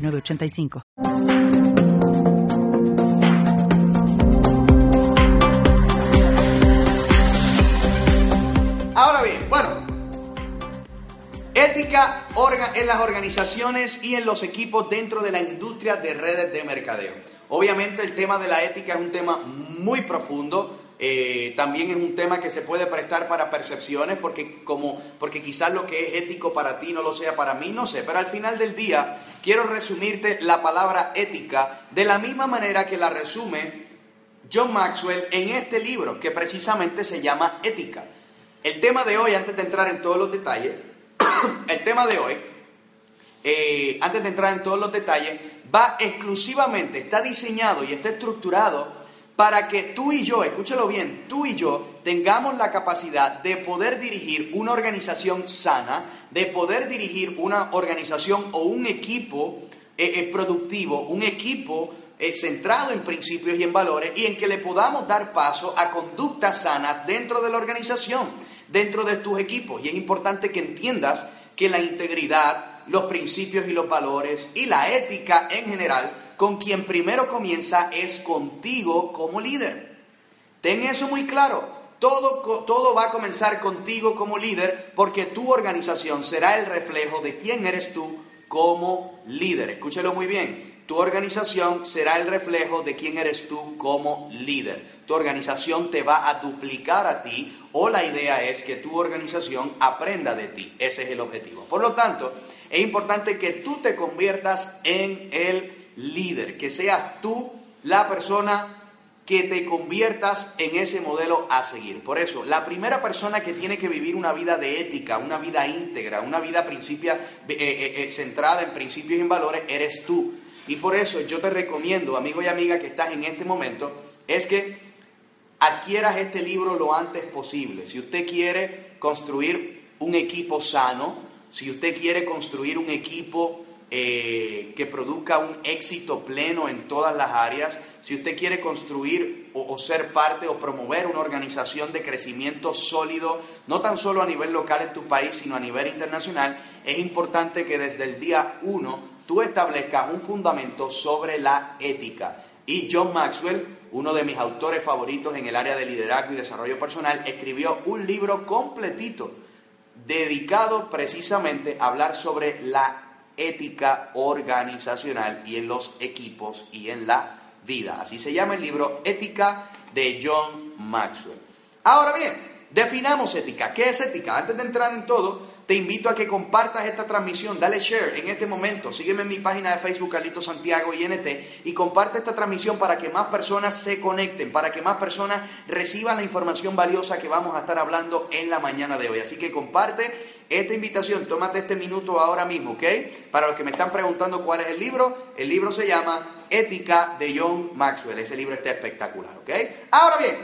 985. Ahora bien, bueno, ética en las organizaciones y en los equipos dentro de la industria de redes de mercadeo. Obviamente el tema de la ética es un tema muy profundo eh, también es un tema que se puede prestar para percepciones porque, como, porque quizás lo que es ético para ti no lo sea para mí, no sé. Pero al final del día quiero resumirte la palabra ética de la misma manera que la resume John Maxwell en este libro que precisamente se llama Ética. El tema de hoy, antes de entrar en todos los detalles, el tema de hoy, eh, antes de entrar en todos los detalles, va exclusivamente, está diseñado y está estructurado para que tú y yo, escúchalo bien, tú y yo tengamos la capacidad de poder dirigir una organización sana, de poder dirigir una organización o un equipo eh, eh, productivo, un equipo eh, centrado en principios y en valores y en que le podamos dar paso a conductas sanas dentro de la organización, dentro de tus equipos. Y es importante que entiendas que la integridad, los principios y los valores y la ética en general con quien primero comienza es contigo como líder. Ten eso muy claro. Todo, todo, va a comenzar contigo como líder porque tu organización será el reflejo de quién eres tú como líder. Escúchelo muy bien. Tu organización será el reflejo de quién eres tú como líder. Tu organización te va a duplicar a ti o la idea es que tu organización aprenda de ti. Ese es el objetivo. Por lo tanto, es importante que tú te conviertas en el líder, que seas tú la persona que te conviertas en ese modelo a seguir. Por eso, la primera persona que tiene que vivir una vida de ética, una vida íntegra, una vida eh, eh, eh, centrada en principios y en valores, eres tú. Y por eso yo te recomiendo, amigo y amiga que estás en este momento, es que adquieras este libro lo antes posible. Si usted quiere construir un equipo sano, si usted quiere construir un equipo eh, que produzca un éxito pleno en todas las áreas, si usted quiere construir o, ser parte o promover una organización de crecimiento sólido, no tan solo a nivel local en tu país, sino a nivel internacional, es importante que desde el día uno tú establezcas un fundamento sobre la ética. Y John Maxwell, uno de mis autores favoritos en el área de liderazgo y desarrollo personal, escribió un libro completito dedicado precisamente a hablar sobre la ética organizacional y en los equipos y en la vida. Así se llama el libro Ética de John Maxwell. Ahora bien, definamos ética. ¿Qué es ética? Antes de entrar en todo, te invito a que compartas esta transmisión, dale share en este momento, sígueme en mi página de Facebook Carlito Santiago INT y comparte esta transmisión para que más personas se conecten, para que más personas reciban la información valiosa que vamos a estar hablando en la mañana de hoy. Así que comparte esta invitación, tómate este minuto ahora mismo, ¿ok? Para los que me están preguntando cuál es el libro, el libro se llama Ética de John Maxwell. Ese libro está espectacular, ¿ok? Ahora bien,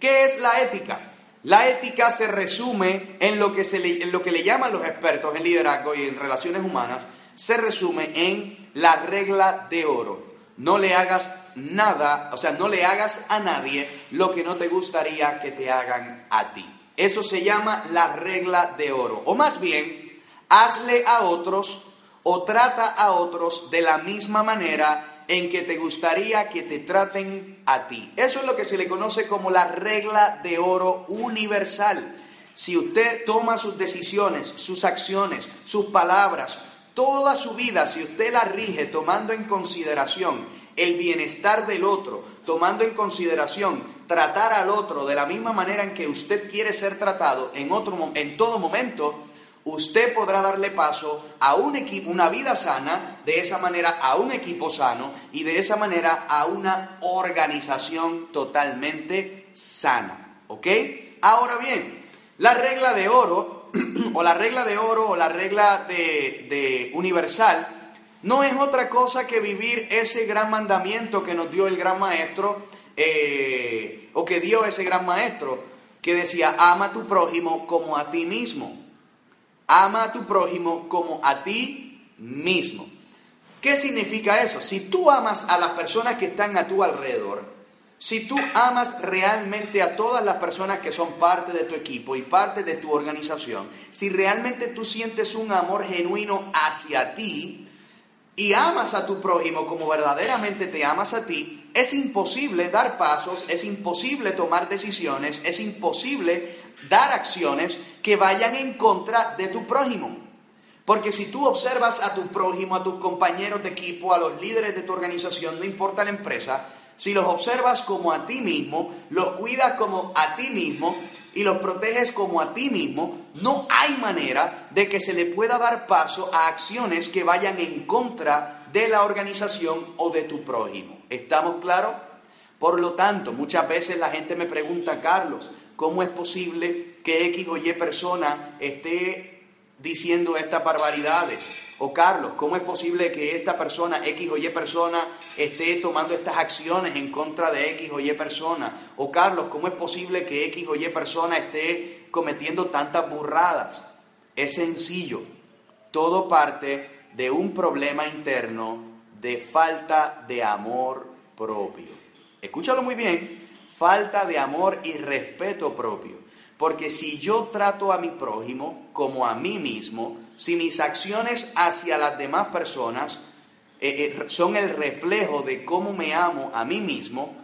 ¿qué es la ética? La ética se resume en lo que, se le, en lo que le llaman los expertos en liderazgo y en relaciones humanas, se resume en la regla de oro. No le hagas nada, o sea, no le hagas a nadie lo que no te gustaría que te hagan a ti. Eso se llama la regla de oro. O más bien, hazle a otros o trata a otros de la misma manera en que te gustaría que te traten a ti. Eso es lo que se le conoce como la regla de oro universal. Si usted toma sus decisiones, sus acciones, sus palabras, toda su vida, si usted la rige tomando en consideración el bienestar del otro, tomando en consideración tratar al otro de la misma manera en que usted quiere ser tratado en, otro, en todo momento, usted podrá darle paso a un equipo, una vida sana, de esa manera a un equipo sano y de esa manera a una organización totalmente sana. ¿Ok? Ahora bien, la regla de oro, o la regla de oro o la regla de, universal, no es otra cosa que vivir ese gran mandamiento que nos dio el gran maestro, eh, o que dio ese gran maestro, que decía, ama a tu prójimo como a ti mismo. Ama a tu prójimo como a ti mismo. ¿Qué significa eso? Si tú amas a las personas que están a tu alrededor, si tú amas realmente a todas las personas que son parte de tu equipo y parte de tu organización, si realmente tú sientes un amor genuino hacia ti y amas a tu prójimo como verdaderamente te amas a ti, es imposible dar pasos, es imposible tomar decisiones, es imposible dar acciones que vayan en contra de tu prójimo. Porque si tú observas a tu prójimo, a tus compañeros de equipo, a los líderes de tu organización, no importa la empresa, si los observas como a ti mismo, los cuidas como a ti mismo y los proteges como a ti mismo, no hay manera de que se le pueda dar paso a acciones que vayan en contra de la organización o de tu prójimo. ¿Estamos claros? Por lo tanto, muchas veces la gente me pregunta, Carlos, ¿cómo es posible que X o Y persona esté diciendo estas barbaridades? O Carlos, ¿cómo es posible que esta persona, X o Y persona, esté tomando estas acciones en contra de X o Y persona? O Carlos, ¿cómo es posible que X o Y persona esté cometiendo tantas burradas? Es sencillo. Todo parte de un problema interno de falta de amor propio. Escúchalo muy bien, falta de amor y respeto propio. Porque si yo trato a mi prójimo como a mí mismo, si mis acciones hacia las demás personas eh, eh, son el reflejo de cómo me amo a mí mismo,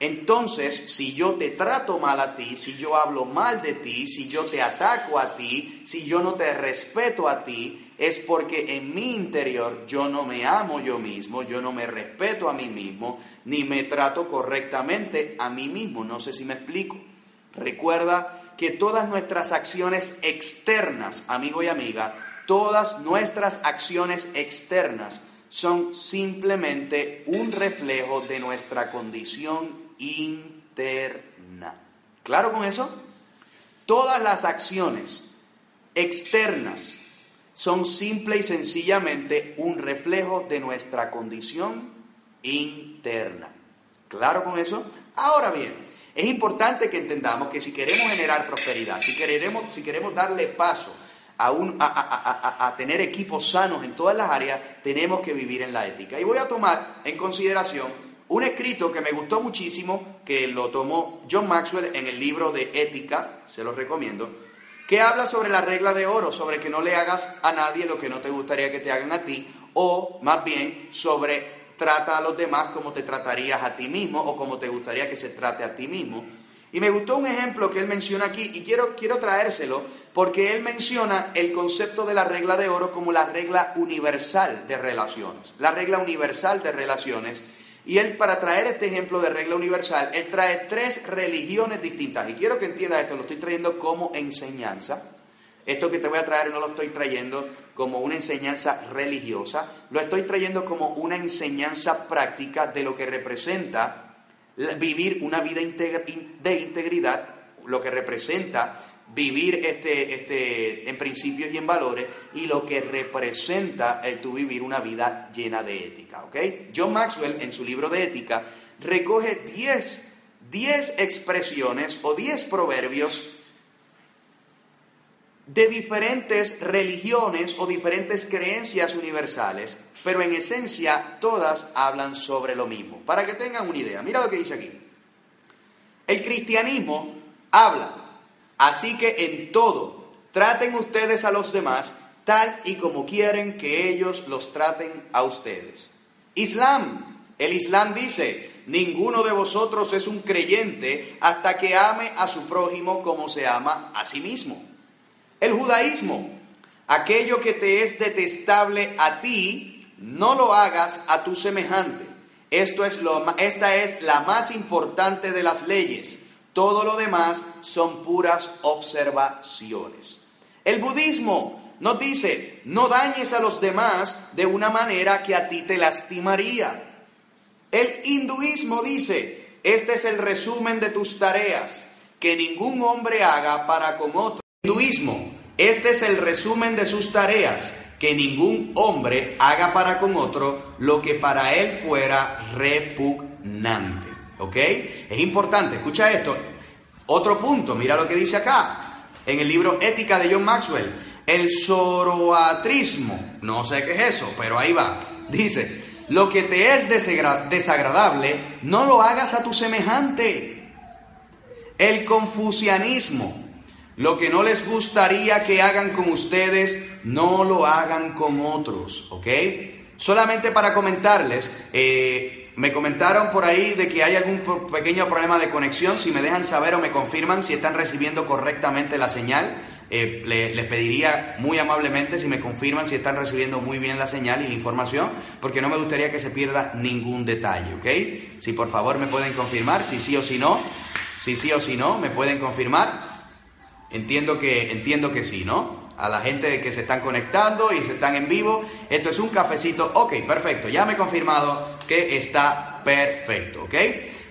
entonces si yo te trato mal a ti, si yo hablo mal de ti, si yo te ataco a ti, si yo no te respeto a ti, es porque en mi interior yo no me amo yo mismo, yo no me respeto a mí mismo, ni me trato correctamente a mí mismo. No sé si me explico. Recuerda que todas nuestras acciones externas, amigo y amiga, todas nuestras acciones externas son simplemente un reflejo de nuestra condición interna. ¿Claro con eso? Todas las acciones externas son simple y sencillamente un reflejo de nuestra condición interna. ¿Claro con eso? Ahora bien, es importante que entendamos que si queremos generar prosperidad, si queremos, si queremos darle paso a, un, a, tener equipos sanos en todas las áreas, tenemos que vivir en la ética. Y voy a tomar en consideración un escrito que me gustó muchísimo, que lo tomó John Maxwell en el libro de Ética, se lo recomiendo, que habla sobre la regla de oro, sobre que no le hagas a nadie lo que no te gustaría que te hagan a ti, o más bien sobre trata a los demás como te tratarías a ti mismo o como te gustaría que se trate a ti mismo. Y me gustó un ejemplo que él menciona aquí y quiero, quiero traérselo porque él menciona el concepto de la regla de oro como la regla universal de relaciones. La regla universal de relaciones. Y él, para traer este ejemplo de regla universal, él trae tres religiones distintas. Y quiero que entienda esto, lo estoy trayendo como enseñanza. Esto que te voy a traer no lo estoy trayendo como una enseñanza religiosa, lo estoy trayendo como una enseñanza práctica de lo que representa vivir una vida de integridad, lo que representa vivir este, este, en principios y en valores y lo que representa el tu vivir una vida llena de ética. John Maxwell en su libro de ética recoge 10 expresiones o 10 proverbios de diferentes religiones o diferentes creencias universales, pero en esencia todas hablan sobre lo mismo. Para que tengan una idea, mira lo que dice aquí. El cristianismo habla, así que en todo traten ustedes a los demás tal y como quieren que ellos los traten a ustedes. Islam, el Islam dice, ninguno de vosotros es un creyente hasta que ame a su prójimo como se ama a sí mismo. El judaísmo, aquello que te es detestable a ti, no lo hagas a tu semejante. Esto es lo, esta es la más importante de las leyes. Todo lo demás son puras observaciones. El budismo nos dice, no dañes a los demás de una manera que a ti te lastimaría. El hinduismo dice, este es el resumen de tus tareas, que ningún hombre haga para con otro. Hinduismo, este es el resumen de sus tareas, que ningún hombre haga para con otro lo que para él fuera repugnante. ¿Ok? Es importante, escucha esto. Otro punto, mira lo que dice acá, en el libro Ética de John Maxwell. El zoroatrismo, no sé qué es eso, pero ahí va. Dice, lo que te es desagradable, no lo hagas a tu semejante. El confucianismo, lo que no les gustaría que hagan con ustedes, no lo hagan con otros, ¿ok? Solamente para comentarles, eh, me comentaron por ahí de que hay algún pequeño problema de conexión, si me dejan saber o me confirman si están recibiendo correctamente la señal. Eh, les pediría muy amablemente si me confirman si están recibiendo muy bien la señal y la información, porque no me gustaría que se pierda ningún detalle, ¿ok? Si por favor me pueden confirmar, si sí o si no, si sí o si no, me pueden confirmar. Entiendo que, entiendo que sí, ¿no? A la gente que se están conectando y se están en vivo, esto es un cafecito, ok, perfecto, ya me he confirmado que está perfecto, ¿ok?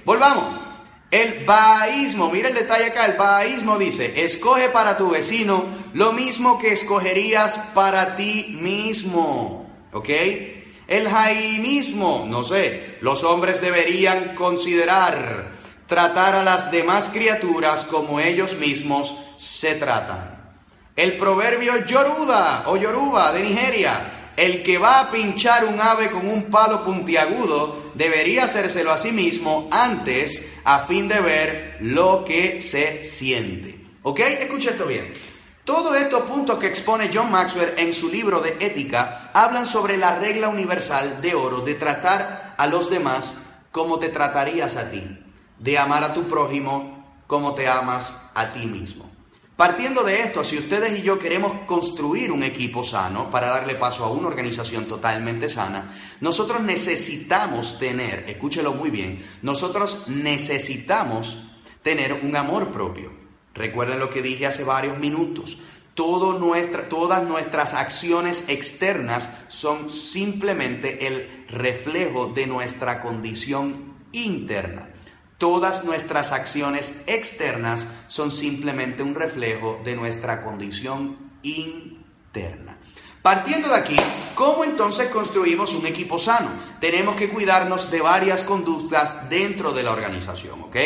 Volvamos. El baísmo, mira el detalle acá, el baísmo dice, escoge para tu vecino lo mismo que escogerías para ti mismo. ¿Ok? El jaimismo, no sé, los hombres deberían considerar tratar a las demás criaturas como ellos mismos se tratan. El proverbio Yoruda o Yoruba de Nigeria, el que va a pinchar un ave con un palo puntiagudo debería hacérselo a sí mismo antes a fin de ver lo que se siente. ¿Ok? Escucha esto bien. Todos estos puntos que expone John Maxwell en su libro de ética hablan sobre la regla universal de oro de tratar a los demás como te tratarías a ti, de amar a tu prójimo como te amas a ti mismo. Partiendo de esto, si ustedes y yo queremos construir un equipo sano para darle paso a una organización totalmente sana, nosotros necesitamos tener, escúchelo muy bien, nosotros necesitamos tener un amor propio. Recuerden lo que dije hace varios minutos. todas nuestras acciones externas son simplemente el reflejo de nuestra condición interna. Todas nuestras acciones externas son simplemente un reflejo de nuestra condición interna. Partiendo de aquí, ¿cómo entonces construimos un equipo sano? Tenemos que cuidarnos de varias conductas dentro de la organización, ¿ok?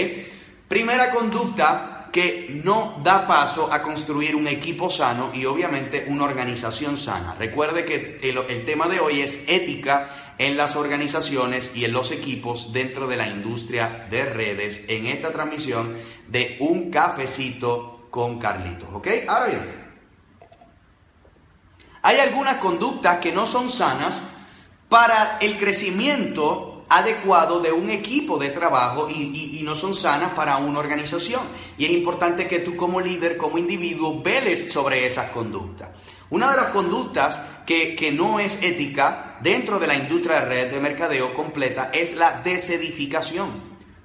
Primera conducta que no da paso a construir un equipo sano y obviamente una organización sana. Recuerde que el, tema de hoy es ética en las organizaciones y en los equipos dentro de la industria de redes en esta transmisión de un cafecito con Carlitos. ¿Ok? Ahora bien, hay algunas conductas que no son sanas para el crecimiento adecuado de un equipo de trabajo y, no son sanas para una organización. Y es importante que tú como líder, como individuo, veles sobre esas conductas. Una de las conductas que, que, no es ética dentro de la industria de red de mercadeo completa es la desedificación.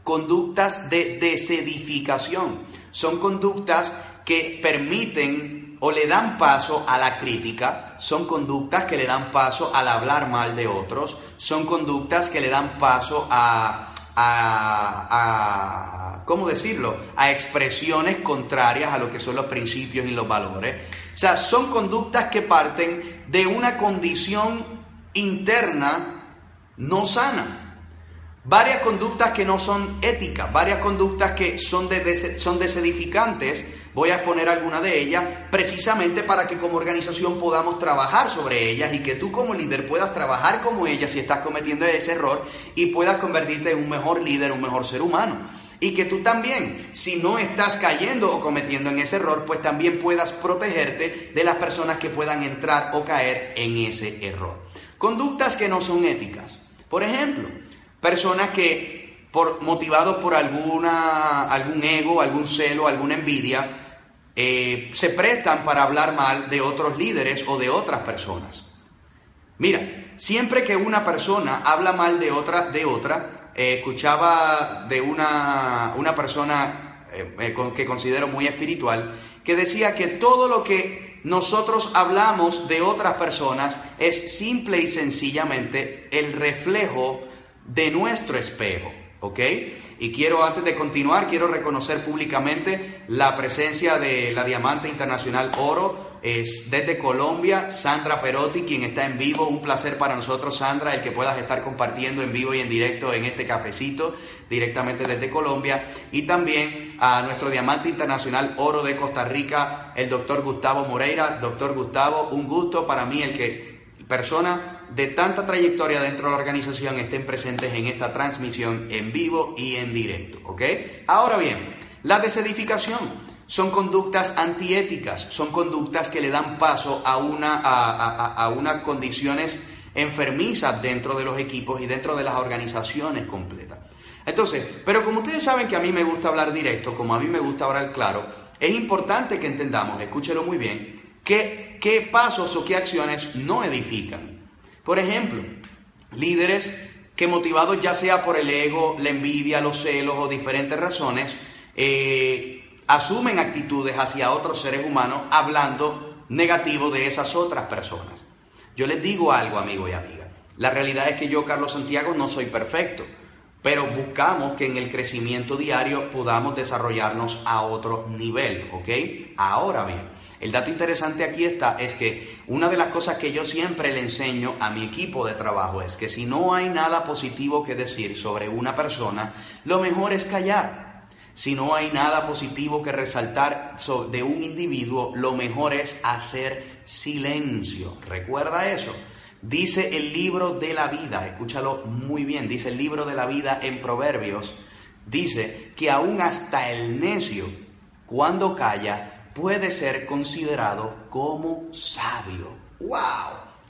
Conductas de desedificación. Son conductas que permiten o le dan paso a la crítica, son conductas que le dan paso al hablar mal de otros, son conductas que le dan paso a, a, ¿cómo decirlo?, a expresiones contrarias a lo que son los principios y los valores. O sea, son conductas que parten de una condición interna no sana. Varias conductas que no son éticas, varias conductas que son, son desedificantes Voy a exponer alguna de ellas precisamente para que como organización podamos trabajar sobre ellas y que tú como líder puedas trabajar como ellas si estás cometiendo ese error y puedas convertirte en un mejor líder, un mejor ser humano. Y que tú también, si no estás cayendo o cometiendo en ese error, pues también puedas protegerte de las personas que puedan entrar o caer en ese error. Conductas que no son éticas. Por ejemplo, personas que por, motivados por alguna, algún ego, algún celo, alguna envidia, eh, se prestan para hablar mal de otros líderes o de otras personas. Mira, siempre que una persona habla mal de otra, de otra, eh, escuchaba de una, una persona eh, que considero muy espiritual, que decía que todo lo que nosotros hablamos de otras personas es simple y sencillamente el reflejo de nuestro espejo. ¿Ok? Y quiero, antes de continuar, quiero reconocer públicamente la presencia de la Diamante Internacional Oro, es desde Colombia, Sandra Perotti, quien está en vivo. Un placer para nosotros, Sandra, el que puedas estar compartiendo en vivo y en directo en este cafecito directamente desde Colombia. Y también a nuestro diamante internacional oro de Costa Rica, el doctor Gustavo Moreira. Doctor Gustavo, un gusto para mí el que personas de tanta trayectoria dentro de la organización estén presentes en esta transmisión en vivo y en directo. ¿Ok? Ahora bien, la desedificación son conductas antiéticas, son conductas que le dan paso a, una, a, unas condiciones enfermizas dentro de los equipos y dentro de las organizaciones completas. Entonces, pero como ustedes saben que a mí me gusta hablar directo, como a mí me gusta hablar claro, es importante que entendamos, escúchelo muy bien, qué, qué pasos o qué acciones no edifican. Por ejemplo, líderes que motivados ya sea por el ego, la envidia, los celos o diferentes razones, eh, asumen actitudes hacia otros seres humanos hablando negativo de esas otras personas. Yo les digo algo, amigo y amiga. La realidad es que yo, Carlos Santiago, no soy perfecto, pero buscamos que en el crecimiento diario podamos desarrollarnos a otro nivel, ¿ok? Ahora bien, el dato interesante aquí está, es que una de las cosas que yo siempre le enseño a mi equipo de trabajo es que si no hay nada positivo que decir sobre una persona, lo mejor es callar. Si no hay nada positivo que resaltar de un individuo, lo mejor es hacer silencio. ¿Recuerda eso? Dice el libro de la vida, escúchalo muy bien, dice el libro de la vida en Proverbios, dice que aún hasta el necio, cuando calla, puede ser considerado como sabio. ¡Wow!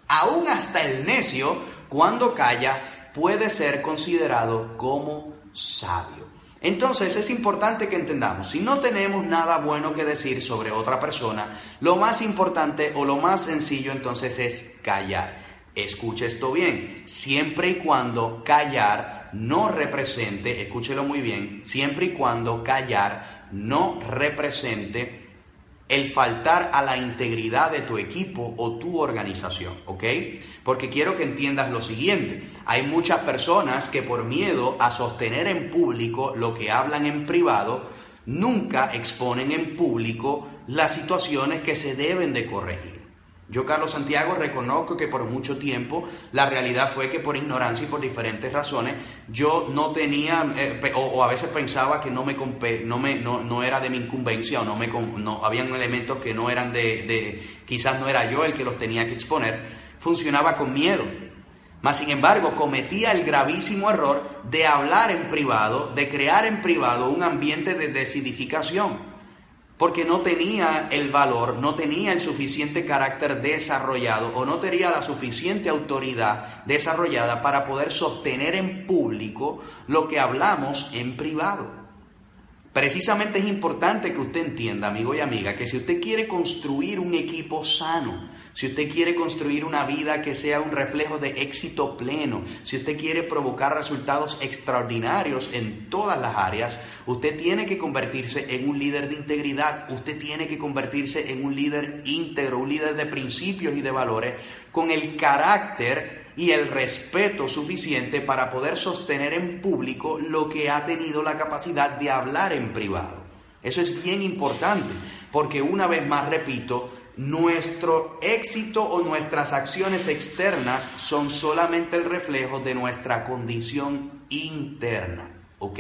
Aún hasta el necio, cuando calla, puede ser considerado como sabio. Entonces es importante que entendamos, si no tenemos nada bueno que decir sobre otra persona, lo más importante o lo más sencillo entonces es callar. Escuche esto bien, siempre y cuando callar no represente, escúchelo muy bien, siempre y cuando callar no represente el faltar a la integridad de tu equipo o tu organización, ¿ok? Porque quiero que entiendas lo siguiente. Hay muchas personas que por miedo a sostener en público lo que hablan en privado, nunca exponen en público las situaciones que se deben de corregir. Yo, Carlos Santiago, reconozco que por mucho tiempo la realidad fue que por ignorancia y por diferentes razones yo no tenía, eh, o, a veces pensaba que no, me, no, me no, no, era de mi incumbencia o no me no, habían elementos que no eran de, de, quizás no era yo el que los tenía que exponer, funcionaba con miedo. Mas, sin embargo, cometía el gravísimo error de hablar en privado, de crear en privado un ambiente de desidificación porque no tenía el valor, no tenía el suficiente carácter desarrollado o no tenía la suficiente autoridad desarrollada para poder sostener en público lo que hablamos en privado. Precisamente es importante que usted entienda, amigo y amiga, que si usted quiere construir un equipo sano, si usted quiere construir una vida que sea un reflejo de éxito pleno, si usted quiere provocar resultados extraordinarios en todas las áreas, usted tiene que convertirse en un líder de integridad, usted tiene que convertirse en un líder íntegro, un líder de principios y de valores, con el carácter y el respeto suficiente para poder sostener en público lo que ha tenido la capacidad de hablar en privado. Eso es bien importante, porque una vez más repito, nuestro éxito o nuestras acciones externas son solamente el reflejo de nuestra condición interna. ¿Ok?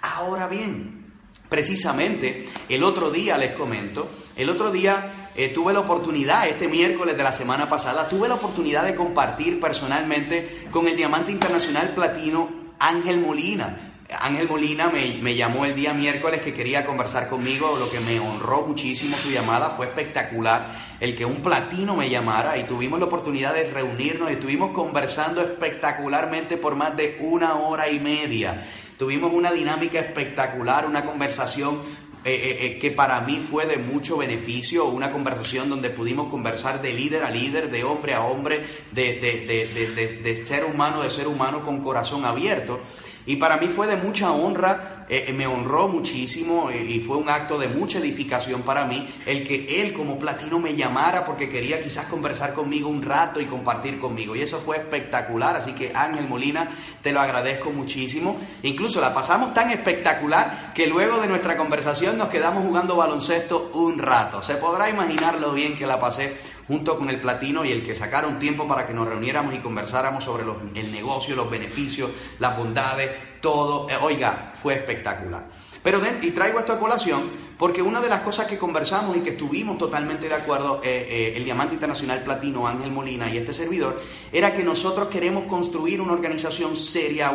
Ahora bien, precisamente el otro día les comento, el otro día eh, tuve la oportunidad, este miércoles de la semana pasada, tuve la oportunidad de compartir personalmente con el Diamante Internacional Platino Ángel Molina. Ángel Molina me, me, llamó el día miércoles que quería conversar conmigo, lo que me honró muchísimo su llamada, fue espectacular el que un platino me llamara y tuvimos la oportunidad de reunirnos y estuvimos conversando espectacularmente por más de una hora y media. Tuvimos una dinámica espectacular, una conversación eh, eh, eh, que para mí fue de mucho beneficio, una conversación donde pudimos conversar de líder a líder, de hombre a hombre, de, de, de, de ser humano, de ser humano con corazón abierto. Y para mí fue de mucha honra, eh, eh, me honró muchísimo eh, y fue un acto de mucha edificación para mí el que él como platino me llamara porque quería quizás conversar conmigo un rato y compartir conmigo. Y eso fue espectacular, así que Ángel Molina, te lo agradezco muchísimo. Incluso la pasamos tan espectacular que luego de nuestra conversación nos quedamos jugando baloncesto un rato. Se podrá imaginar lo bien que la pasé junto con el platino y el que sacara un tiempo para que nos reuniéramos y conversáramos sobre el negocio, los beneficios, las bondades, todo. Eh, oiga, fue espectacular. Pero y traigo esto a colación porque una de las cosas que conversamos y que estuvimos totalmente de acuerdo, eh, eh, el Diamante Internacional Platino, Ángel Molina y este servidor, era que nosotros queremos construir una organización seria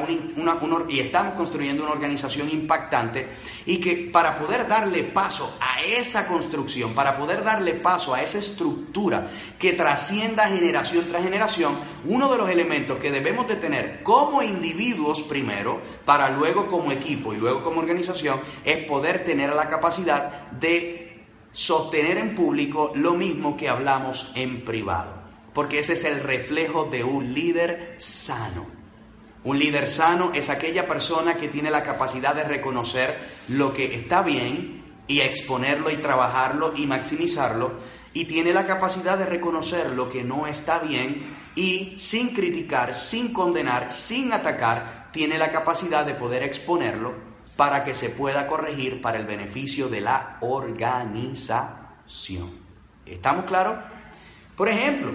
y estamos construyendo una organización impactante y que para poder darle paso a esa construcción, para poder darle paso a esa estructura que trascienda generación tras generación, uno de los elementos que debemos de tener como individuos primero, para luego como equipo y luego como organización, es poder tener la capacidad de sostener en público lo mismo que hablamos en privado. Porque ese es el reflejo de un líder sano. Un líder sano es aquella persona que tiene la capacidad de reconocer lo que está bien y exponerlo y trabajarlo y maximizarlo. Y tiene la capacidad de reconocer lo que no está bien y sin criticar, sin condenar, sin atacar, tiene la capacidad de poder exponerlo para que se pueda corregir para el beneficio de la organización. ¿Estamos claros? Por ejemplo,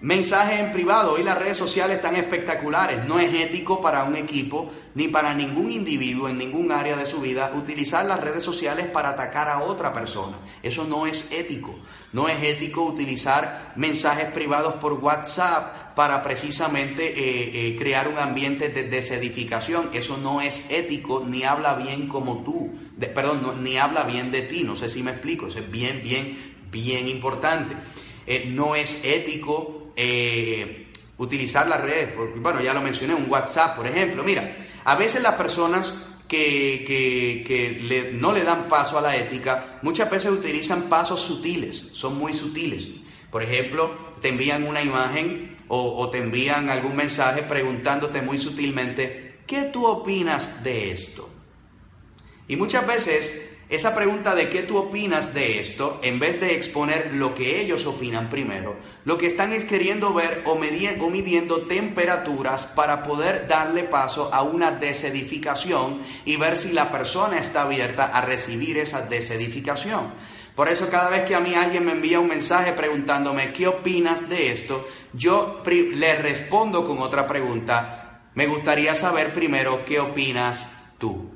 mensajes en privado. Hoy las redes sociales están espectaculares. No es ético para un equipo ni para ningún individuo en ningún área de su vida utilizar las redes sociales para atacar a otra persona. Eso no es ético. No es ético utilizar mensajes privados por WhatsApp para precisamente eh, eh, crear un ambiente de desedificación. Eso no es ético ni habla bien como tú, perdón, ni habla bien de ti, no sé si me explico, eso es bien, bien, bien importante. Eh, no es ético utilizar las redes, bueno, ya lo mencioné, un WhatsApp, por ejemplo. Mira, a veces las personas que, que, no le dan paso a la ética, muchas veces utilizan pasos sutiles, son muy sutiles. Por ejemplo, te envían una imagen o, te envían algún mensaje preguntándote muy sutilmente, ¿qué tú opinas de esto? Y muchas veces esa pregunta de qué tú opinas de esto, en vez de exponer lo que ellos opinan primero, lo que están es queriendo ver o, o midiendo temperaturas para poder darle paso a una desedificación y ver si la persona está abierta a recibir esa desedificación. Por eso cada vez que a mí alguien me envía un mensaje preguntándome qué opinas de esto, yo le respondo con otra pregunta. Me gustaría saber primero qué opinas tú.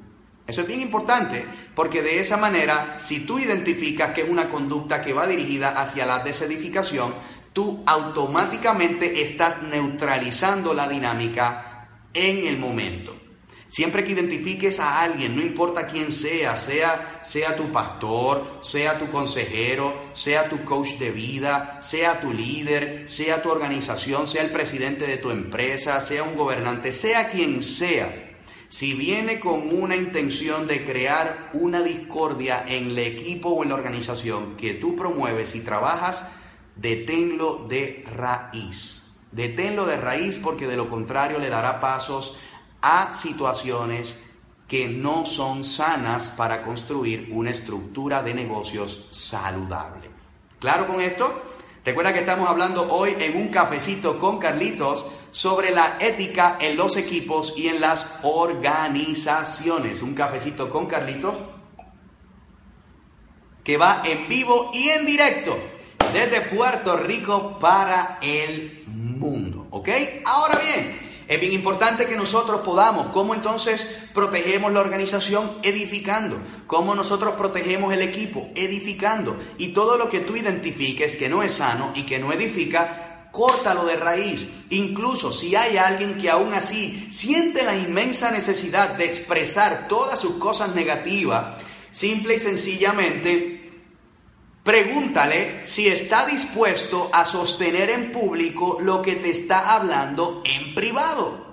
Eso es bien importante porque de esa manera, si tú identificas que es una conducta que va dirigida hacia la desedificación, tú automáticamente estás neutralizando la dinámica en el momento. Siempre que identifiques a alguien, no importa quién sea, sea, sea tu pastor, sea tu consejero, sea tu coach de vida, sea tu líder, sea tu organización, sea el presidente de tu empresa, sea un gobernante, sea quien sea, si viene con una intención de crear una discordia en el equipo o en la organización que tú promueves y trabajas, deténlo de raíz. Deténlo de raíz porque de lo contrario le dará pasos a situaciones que no son sanas para construir una estructura de negocios saludable. ¿Claro con esto? Recuerda que estamos hablando hoy en un cafecito con Carlitos sobre la ética en los equipos y en las organizaciones. Un cafecito con Carlitos que va en vivo y en directo desde Puerto Rico para el mundo. ¿Ok? Ahora bien, es bien importante que nosotros podamos, ¿cómo entonces protegemos la organización? Edificando. ¿Cómo nosotros protegemos el equipo? Edificando. Y todo lo que tú identifiques que no es sano y que no edifica, córtalo de raíz. Incluso si hay alguien que aún así siente la inmensa necesidad de expresar todas sus cosas negativas, simple y sencillamente Pregúntale si está dispuesto a sostener en público lo que te está hablando en privado.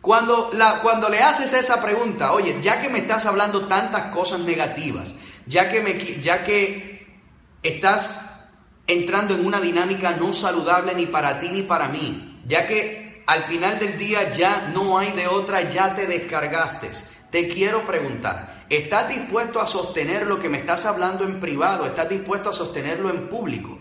Cuando, la, cuando le haces esa pregunta, oye, ya que me estás hablando tantas cosas negativas, ya que, me, ya que estás entrando en una dinámica no saludable ni para ti ni para mí, ya que al final del día ya no hay de otra, ya te descargaste. Te quiero preguntar, ¿estás dispuesto a sostener lo que me estás hablando en privado? ¿Estás dispuesto a sostenerlo en público?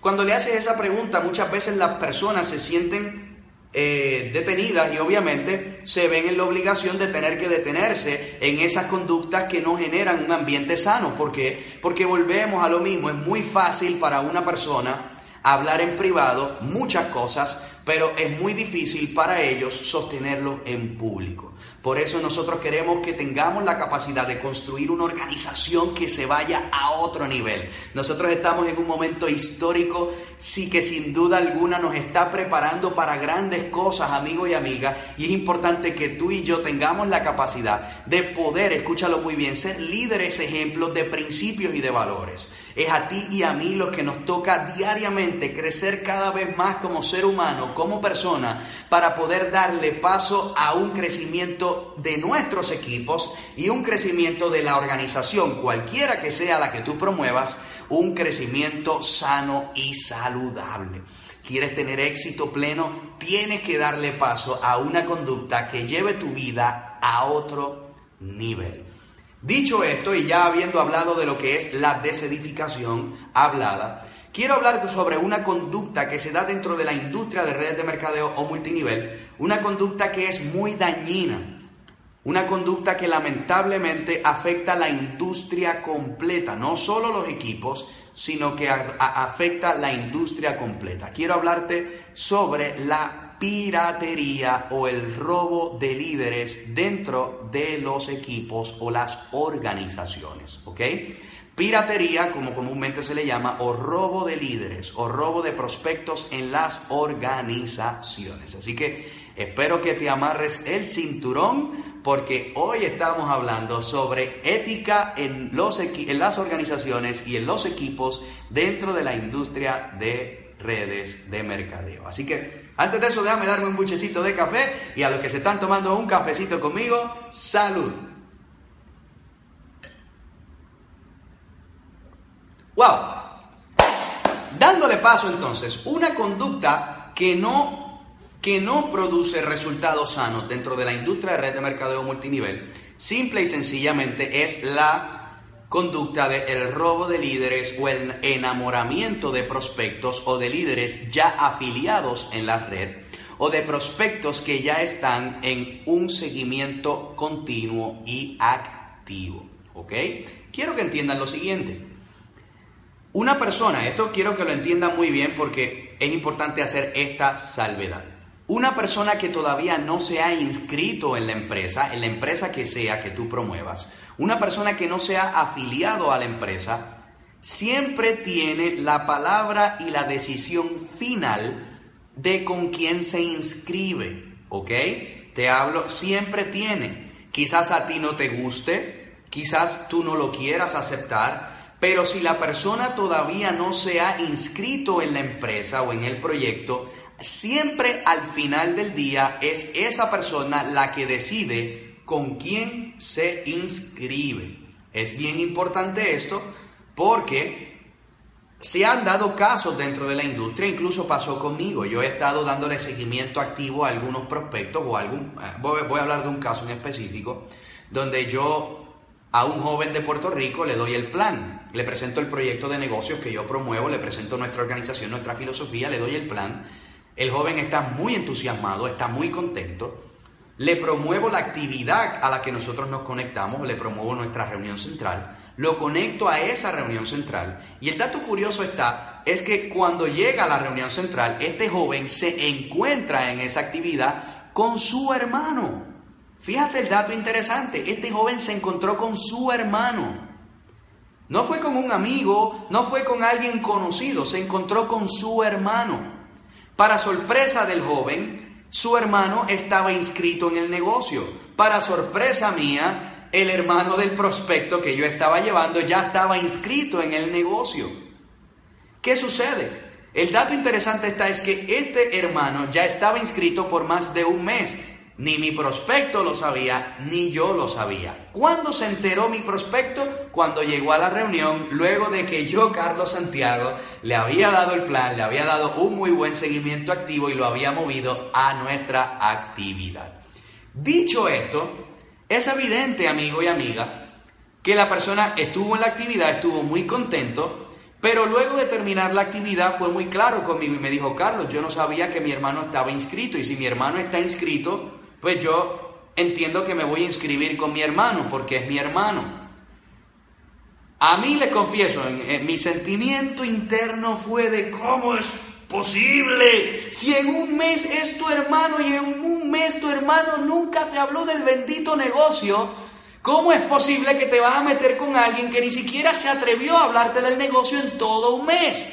Cuando le haces esa pregunta, muchas veces las personas se sienten eh, detenidas y obviamente se ven en la obligación de tener que detenerse en esas conductas que no generan un ambiente sano. ¿Por qué? Porque volvemos a lo mismo, es muy fácil para una persona hablar en privado muchas cosas, pero es muy difícil para ellos sostenerlo en público. Por eso nosotros queremos que tengamos la capacidad de construir una organización que se vaya a otro nivel. Nosotros estamos en un momento histórico, sí que sin duda alguna nos está preparando para grandes cosas, amigos y amigas, y es importante que tú y yo tengamos la capacidad de poder, escúchalo muy bien, ser líderes ejemplos de principios y de valores. Es a ti y a mí lo que nos toca diariamente crecer cada vez más como ser humano, como persona, para poder darle paso a un crecimiento de nuestros equipos y un crecimiento de la organización, cualquiera que sea la que tú promuevas, un crecimiento sano y saludable. ¿Quieres tener éxito pleno? Tienes que darle paso a una conducta que lleve tu vida a otro nivel. Dicho esto, y ya habiendo hablado de lo que es la desedificación hablada, quiero hablar sobre una conducta que se da dentro de la industria de redes de mercadeo o multinivel, una conducta que es muy dañina, una conducta que lamentablemente afecta a la industria completa, no solo los equipos, sino que afecta la industria completa. Quiero hablarte sobre la piratería o el robo de líderes dentro de los equipos o las organizaciones, ¿ok? Piratería, como comúnmente se le llama, o robo de líderes o robo de prospectos en las organizaciones. Así que espero que te amarres el cinturón porque hoy estamos hablando sobre ética en, los en las organizaciones y en los equipos dentro de la industria de redes de mercadeo. Así que antes de eso, déjame darme un buchecito de café y a los que se están tomando un cafecito conmigo, salud. ¡Wow! Dándole paso entonces, una conducta que no, que no produce resultados sanos dentro de la industria de red de mercadeo multinivel, simple y sencillamente es la conducta de el robo de líderes o el enamoramiento de prospectos o de líderes ya afiliados en la red o de prospectos que ya están en un seguimiento continuo y activo. ¿Ok? Quiero que entiendan lo siguiente. Una persona, esto quiero que lo entiendan muy bien porque es importante hacer esta salvedad. Una persona que todavía no se ha inscrito en la empresa, en la empresa que sea que tú promuevas, una persona que no se ha afiliado a la empresa, siempre tiene la palabra y la decisión final de con quién se inscribe, ¿ok? Te hablo, siempre tiene. Quizás a ti no te guste, quizás tú no lo quieras aceptar, pero si la persona todavía no se ha inscrito en la empresa o en el proyecto, siempre al final del día es esa persona la que decide con quién se inscribe. Es bien importante esto porque se han dado casos dentro de la industria, incluso pasó conmigo. Yo he estado dándole seguimiento activo a algunos prospectos o algún, eh, voy, voy a hablar de un caso en específico, donde yo a un joven de Puerto Rico le doy el plan, le presento el proyecto de negocios que yo promuevo, le presento nuestra organización, nuestra filosofía, le doy el plan el joven está muy entusiasmado, está muy contento. Le promuevo la actividad a la que nosotros nos conectamos, le promuevo nuestra reunión central, lo conecto a esa reunión central. Y el dato curioso está, es que cuando llega a la reunión central, este joven se encuentra en esa actividad con su hermano. Fíjate el dato interesante, este joven se encontró con su hermano. No fue con un amigo, no fue con alguien conocido, se encontró con su hermano. Para sorpresa del joven, su hermano estaba inscrito en el negocio. Para sorpresa mía, el hermano del prospecto que yo estaba llevando ya estaba inscrito en el negocio. ¿Qué sucede? El dato interesante está es que este hermano ya estaba inscrito por más de un mes. Ni mi prospecto lo sabía, ni yo lo sabía. ¿Cuándo se enteró mi prospecto? cuando llegó a la reunión, luego de que yo, Carlos Santiago, le había dado el plan, le había dado un muy buen seguimiento activo y lo había movido a nuestra actividad. Dicho esto, es evidente, amigo y amiga, que la persona estuvo en la actividad, estuvo muy contento, pero luego de terminar la actividad fue muy claro conmigo y me dijo, Carlos, yo no sabía que mi hermano estaba inscrito y si mi hermano está inscrito, pues yo entiendo que me voy a inscribir con mi hermano porque es mi hermano. A mí le confieso, mi sentimiento interno fue de cómo es posible. Si en un mes es tu hermano y en un mes tu hermano nunca te habló del bendito negocio, ¿cómo es posible que te vas a meter con alguien que ni siquiera se atrevió a hablarte del negocio en todo un mes?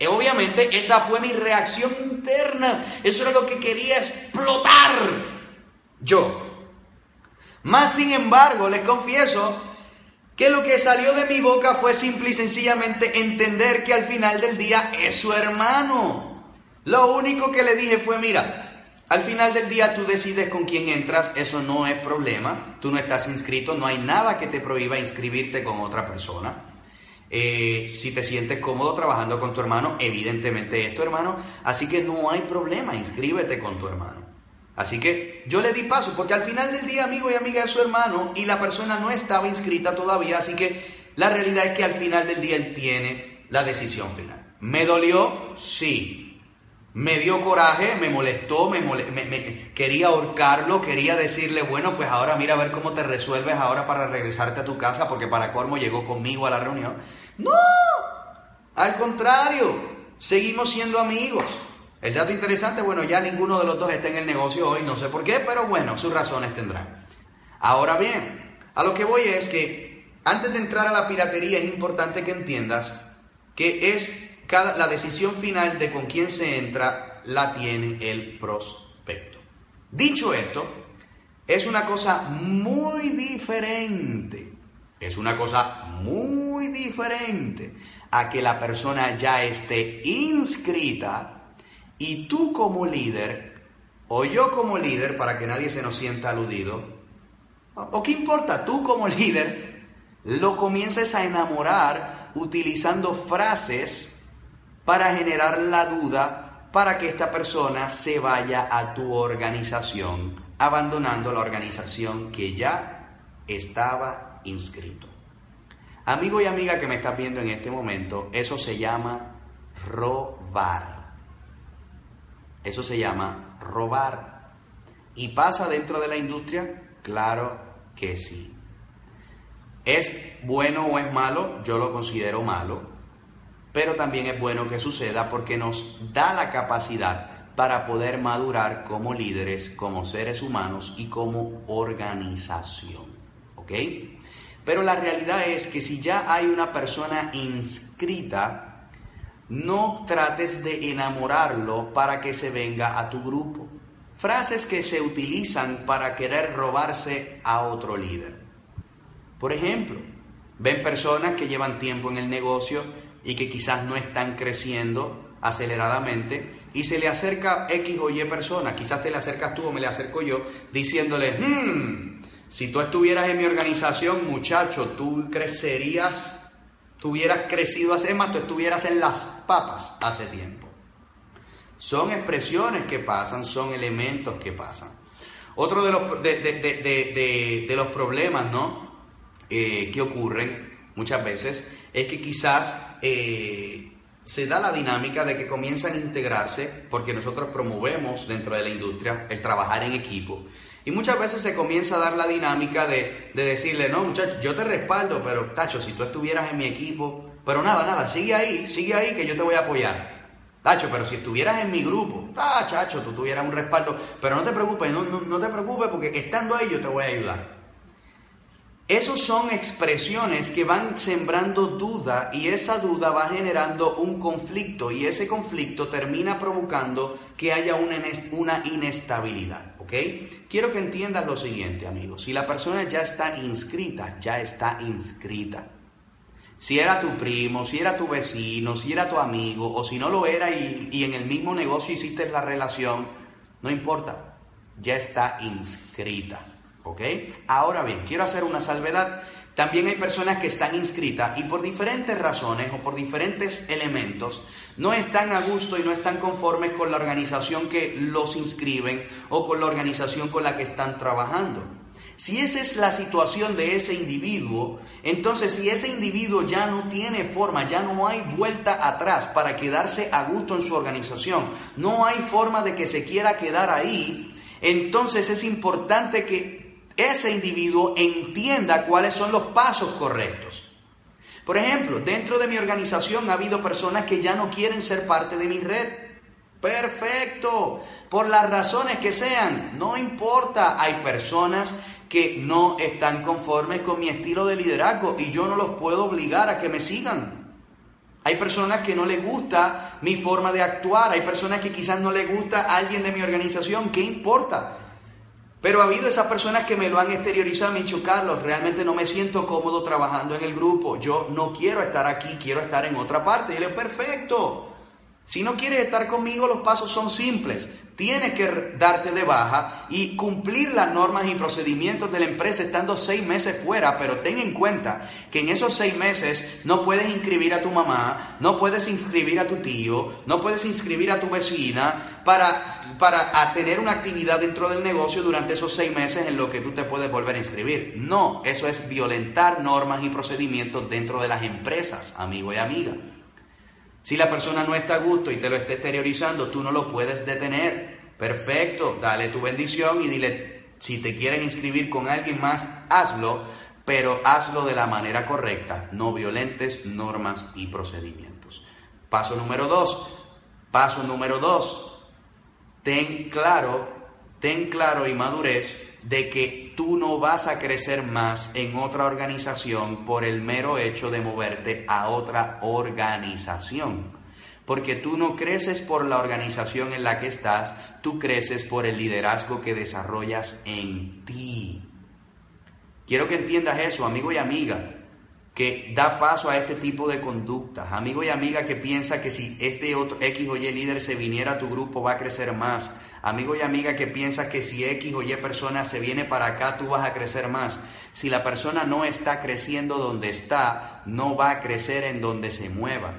Y obviamente esa fue mi reacción interna. Eso era lo que quería explotar yo. Más sin embargo, les confieso que lo que salió de mi boca fue simple y sencillamente entender que al final del día es su hermano. Lo único que le dije fue, mira, al final del día tú decides con quién entras, eso no es problema, tú no estás inscrito, no hay nada que te prohíba inscribirte con otra persona. Eh, si te sientes cómodo trabajando con tu hermano, evidentemente es tu hermano, así que no hay problema, inscríbete con tu hermano. Así que yo le di paso, porque al final del día, amigo y amiga, es su hermano y la persona no estaba inscrita todavía, así que la realidad es que al final del día él tiene la decisión final. ¿Me dolió? Sí. Me dio coraje, me molestó, me, quería ahorcarlo, quería decirle, bueno, pues ahora mira a ver cómo te resuelves ahora para regresarte a tu casa, porque para Cormo llegó conmigo a la reunión. No, al contrario, seguimos siendo amigos. El dato interesante, bueno, ya ninguno de los dos está en el negocio hoy, no sé por qué, pero bueno, sus razones tendrán. Ahora bien, a lo que voy es que antes de entrar a la piratería es importante que entiendas que es cada, la decisión final de con quién se entra la tiene el prospecto. Dicho esto, es una cosa muy diferente, es una cosa muy diferente a que la persona ya esté inscrita y tú como líder, o yo como líder, para que nadie se nos sienta aludido, o qué importa, tú como líder, lo comiences a enamorar utilizando frases para generar la duda para que esta persona se vaya a tu organización, abandonando la organización que ya estaba inscrito. Amigo y amiga que me estás viendo en este momento, eso se llama robar. Eso se llama robar. ¿Y pasa dentro de la industria? Claro que sí. ¿Es bueno o es malo? Yo lo considero malo, pero también es bueno que suceda porque nos da la capacidad para poder madurar como líderes, como seres humanos y como organización. ¿Ok? Pero la realidad es que si ya hay una persona inscrita, no trates de enamorarlo para que se venga a tu grupo. Frases que se utilizan para querer robarse a otro líder. Por ejemplo, ven personas que llevan tiempo en el negocio y que quizás no están creciendo aceleradamente y se le acerca X o Y persona, quizás te le acercas tú o me le acerco yo, diciéndole, hmm, si tú estuvieras en mi organización, muchacho, tú crecerías tú hubieras crecido hace más, tú estuvieras en las papas hace tiempo. Son expresiones que pasan, son elementos que pasan. Otro de los, de, los problemas ¿no? Eh, que ocurren muchas veces es que quizás eh, se da la dinámica de que comienzan a integrarse porque nosotros promovemos dentro de la industria el trabajar en equipo y muchas veces se comienza a dar la dinámica de, decirle, no muchachos, yo te respaldo, pero Tacho, si tú estuvieras en mi equipo, pero nada, nada, sigue ahí, sigue ahí que yo te voy a apoyar. Tacho, pero si estuvieras en mi grupo, ah, chacho, tú tuvieras un respaldo, pero no te preocupes, no, no, no te preocupes porque estando ahí yo te voy a ayudar. Esos son expresiones que van sembrando duda y esa duda va generando un conflicto y ese conflicto termina provocando que haya una inestabilidad. Quiero que entiendas lo siguiente, amigos. Si la persona ya está inscrita, ya está inscrita. Si era tu primo, si era tu vecino, si era tu amigo o si no lo era y, y en el mismo negocio hiciste la relación, no importa, ya está inscrita. ¿Ok? Ahora bien, quiero hacer una salvedad. También hay personas que están inscritas y por diferentes razones o por diferentes elementos no están a gusto y no están conformes con la organización que los inscriben o con la organización con la que están trabajando. Si esa es la situación de ese individuo, entonces si ese individuo ya no tiene forma, ya no hay vuelta atrás para quedarse a gusto en su organización, no hay forma de que se quiera quedar ahí, entonces es importante que ese individuo entienda cuáles son los pasos correctos. Por ejemplo, dentro de mi organización ha habido personas que ya no quieren ser parte de mi red. Perfecto, por las razones que sean, no importa, hay personas que no están conformes con mi estilo de liderazgo y yo no los puedo obligar a que me sigan. Hay personas que no les gusta mi forma de actuar, hay personas que quizás no les gusta alguien de mi organización, ¿qué importa? Pero ha habido esas personas que me lo han exteriorizado, me han dicho, Carlos, realmente no me siento cómodo trabajando en el grupo, yo no quiero estar aquí, quiero estar en otra parte. Y él perfecto. Si no quieres estar conmigo, los pasos son simples. Tienes que darte de baja y cumplir las normas y procedimientos de la empresa estando seis meses fuera, pero ten en cuenta que en esos seis meses no puedes inscribir a tu mamá, no puedes inscribir a tu tío, no puedes inscribir a tu vecina para, para tener una actividad dentro del negocio durante esos seis meses en lo que tú te puedes volver a inscribir. No, eso es violentar normas y procedimientos dentro de las empresas, amigo y amiga. Si la persona no está a gusto y te lo está exteriorizando, tú no lo puedes detener. Perfecto, dale tu bendición y dile, si te quieres inscribir con alguien más, hazlo, pero hazlo de la manera correcta, no violentes normas y procedimientos. Paso número dos, paso número dos, ten claro, ten claro y madurez de que tú no vas a crecer más en otra organización por el mero hecho de moverte a otra organización. Porque tú no creces por la organización en la que estás, tú creces por el liderazgo que desarrollas en ti. Quiero que entiendas eso, amigo y amiga, que da paso a este tipo de conductas. Amigo y amiga que piensa que si este otro X o Y líder se viniera a tu grupo va a crecer más Amigo y amiga que piensa que si X o Y persona se viene para acá, tú vas a crecer más. Si la persona no está creciendo donde está, no va a crecer en donde se mueva.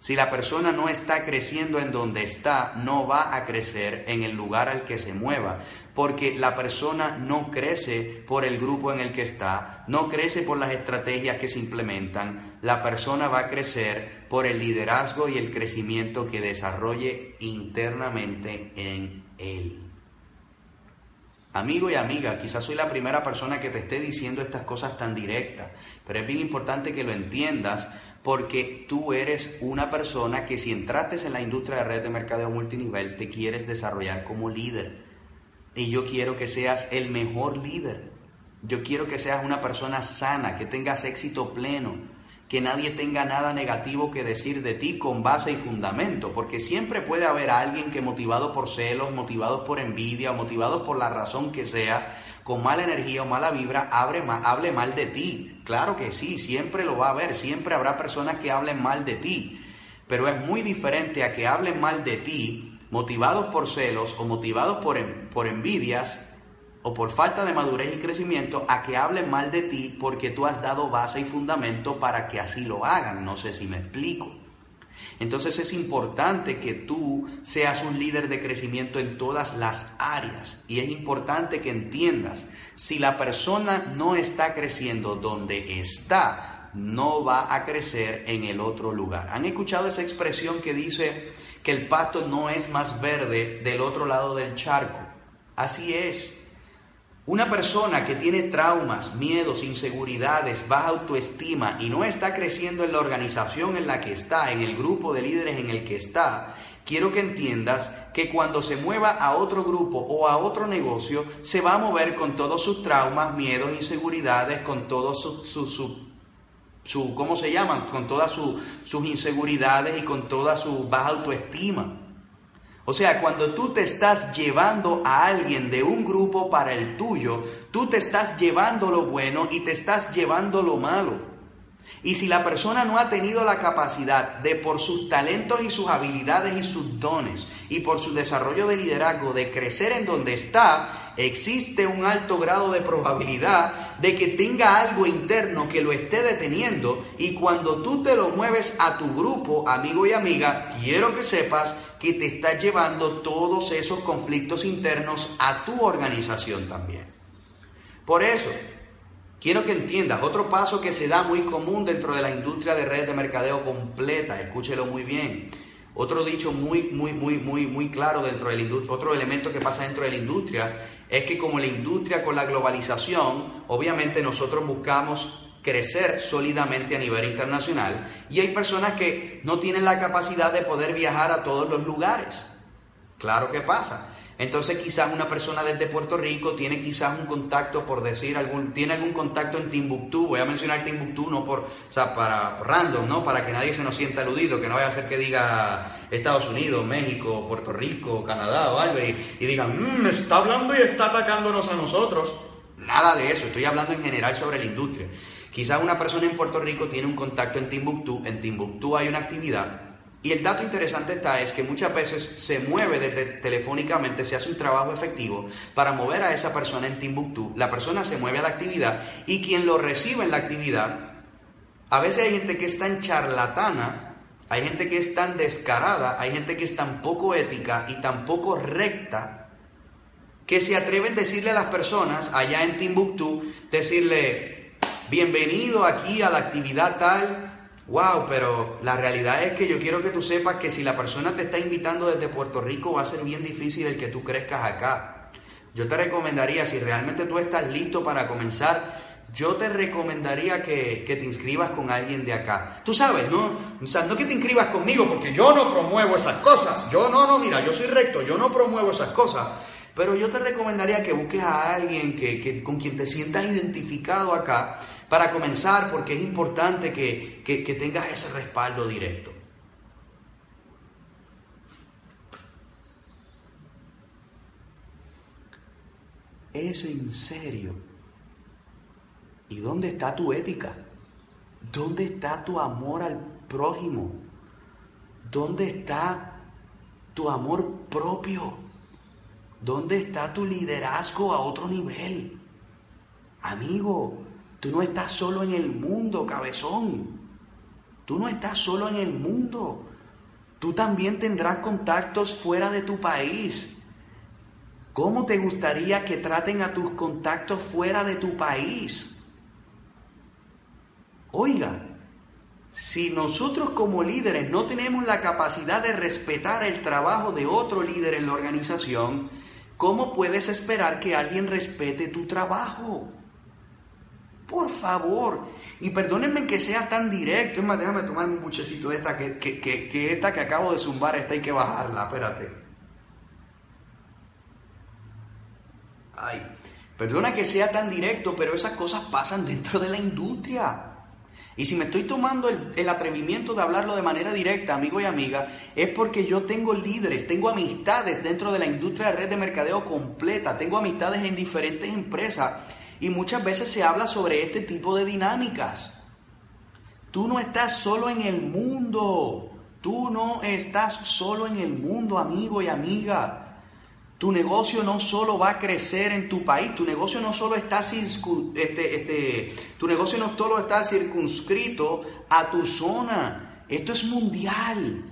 Si la persona no está creciendo en donde está, no va a crecer en el lugar al que se mueva, porque la persona no crece por el grupo en el que está, no crece por las estrategias que se implementan, la persona va a crecer por el liderazgo y el crecimiento que desarrolle internamente en él. Amigo y amiga, quizás soy la primera persona que te esté diciendo estas cosas tan directas, pero es bien importante que lo entiendas porque tú eres una persona que si entraste en la industria de red de mercadeo multinivel, te quieres desarrollar como líder. Y yo quiero que seas el mejor líder. Yo quiero que seas una persona sana, que tengas éxito pleno, que nadie tenga nada negativo que decir de ti con base y fundamento, porque siempre puede haber alguien que motivado por celos, motivado por envidia motivado por la razón que sea, con mala energía o mala vibra, hable mal de ti. Claro que sí, siempre lo va a haber, siempre habrá personas que hablen mal de ti, pero es muy diferente a que hablen mal de ti motivados por celos o motivados por, por envidias o por falta de madurez y crecimiento a que hablen mal de ti porque tú has dado base y fundamento para que así lo hagan. No sé si me explico. Entonces es importante que tú seas un líder de crecimiento en todas las áreas y es importante que entiendas, si la persona no está creciendo donde está, no va a crecer en el otro lugar. ¿Han escuchado esa expresión que dice que el pasto no es más verde del otro lado del charco? Así es. Una persona que tiene traumas, miedos, inseguridades, baja autoestima y no está creciendo en la organización en la que está, en el grupo de líderes en el que está, quiero que entiendas que cuando se mueva a otro grupo o a otro negocio, se va a mover con todos sus traumas, miedos, inseguridades, con todos su, su, ¿cómo se llaman? Con todas sus inseguridades y con toda su baja autoestima. O sea, cuando tú te estás llevando a alguien de un grupo para el tuyo, tú te estás llevando lo bueno y te estás llevando lo malo. Y si la persona no ha tenido la capacidad de por sus talentos y sus habilidades y sus dones y por su desarrollo de liderazgo de crecer en donde está, existe un alto grado de probabilidad de que tenga algo interno que lo esté deteniendo y cuando tú te lo mueves a tu grupo, amigo y amiga, quiero que sepas que te está llevando todos esos conflictos internos a tu organización también. Por eso, Quiero que entiendas, otro paso que se da muy común dentro de la industria de redes de mercadeo completa, escúchelo muy bien. Otro dicho muy, muy, muy, muy, muy claro dentro de la industria, otro elemento que pasa dentro de la industria es que como la industria con la globalización, obviamente nosotros buscamos crecer sólidamente a nivel internacional y hay personas que no tienen la capacidad de poder viajar a todos los lugares. Claro que pasa. Entonces quizás una persona desde Puerto Rico tiene quizás un contacto, por decir, algún, tiene algún contacto en Timbuktu, voy a mencionar Timbuktu no por, o sea, para random, ¿no? Para que nadie se nos sienta aludido, que no vaya a ser que diga Estados Unidos, México, Puerto Rico, Canadá o algo y, digan, mmm, está hablando y está atacándonos a nosotros. Nada de eso, estoy hablando en general sobre la industria. Quizás una persona en Puerto Rico tiene un contacto en Timbuktu, en Timbuktu hay una actividad y el dato interesante está es que muchas veces se mueve desde telefónicamente, se hace un trabajo efectivo para mover a esa persona en Timbuktu. La persona se mueve a la actividad y quien lo recibe en la actividad, a veces hay gente que es tan charlatana, hay gente que es tan descarada, hay gente que es tan poco ética y tan poco recta que se atreven a decirle a las personas allá en Timbuktu, decirle, bienvenido aquí a la actividad tal, Wow, pero la realidad es que yo quiero que tú sepas que si la persona te está invitando desde Puerto Rico va a ser bien difícil el que tú crezcas acá. Yo te recomendaría, si realmente tú estás listo para comenzar, yo te recomendaría que, te inscribas con alguien de acá. Tú sabes, ¿no? O sea, no que te inscribas conmigo, porque yo no promuevo esas cosas. Yo no, no, mira, yo soy recto, yo no promuevo esas cosas. Pero yo te recomendaría que busques a alguien que, con quien te sientas identificado acá para comenzar, porque es importante que, que tengas ese respaldo directo. Es en serio. ¿Y dónde está tu ética? ¿Dónde está tu amor al prójimo? ¿Dónde está tu amor propio? ¿Dónde está tu liderazgo a otro nivel? Amigo, Tú no estás solo en el mundo, cabezón. Tú no estás solo en el mundo. Tú también tendrás contactos fuera de tu país. ¿Cómo te gustaría que traten a tus contactos fuera de tu país? Oiga, si nosotros como líderes no tenemos la capacidad de respetar el trabajo de otro líder en la organización, ¿cómo puedes esperar que alguien respete tu trabajo? Por favor. Y perdónenme que sea tan directo. Es más, déjame tomarme un buchecito de esta que, que, que, esta que acabo de zumbar, esta hay que bajarla. Espérate. Ay, perdona que sea tan directo, pero esas cosas pasan dentro de la industria. Y si me estoy tomando el, el, atrevimiento de hablarlo de manera directa, amigo y amiga, es porque yo tengo líderes, tengo amistades dentro de la industria de red de mercadeo completa, tengo amistades en diferentes empresas y muchas veces se habla sobre este tipo de dinámicas. Tú no estás solo en el mundo. Tú no estás solo en el mundo, amigo y amiga. Tu negocio no solo va a crecer en tu país, tu negocio no solo está este, este, tu negocio no solo está circunscrito a tu zona. Esto es mundial.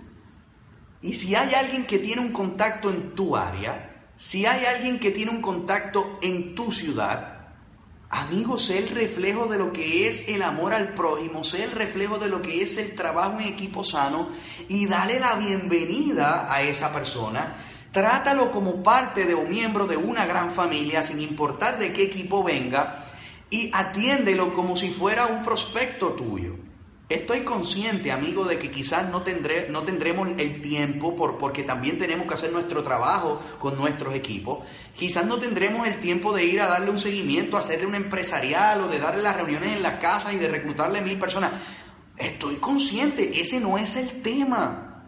Y si hay alguien que tiene un contacto en tu área, si hay alguien que tiene un contacto en tu ciudad, Amigos, sé el reflejo de lo que es el amor al prójimo, sé el reflejo de lo que es el trabajo en equipo sano y dale la bienvenida a esa persona. Trátalo como parte de un miembro de una gran familia, sin importar de qué equipo venga, y atiéndelo como si fuera un prospecto tuyo. Estoy consciente, amigo, de que quizás no, tendré, no tendremos el tiempo por, porque también tenemos que hacer nuestro trabajo con nuestros equipos. Quizás no tendremos el tiempo de ir a darle un seguimiento, hacerle un empresarial o de darle las reuniones en las casas y de reclutarle mil personas. Estoy consciente, ese no es el tema.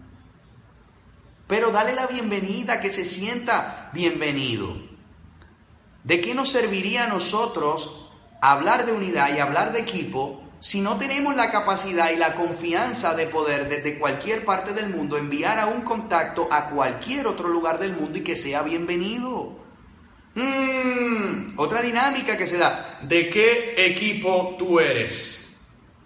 Pero dale la bienvenida, que se sienta bienvenido. ¿De qué nos serviría a nosotros hablar de unidad y hablar de equipo si no tenemos la capacidad y la confianza de poder desde cualquier parte del mundo enviar a un contacto a cualquier otro lugar del mundo y que sea bienvenido. Mm, otra dinámica que se da. ¿De qué equipo tú eres?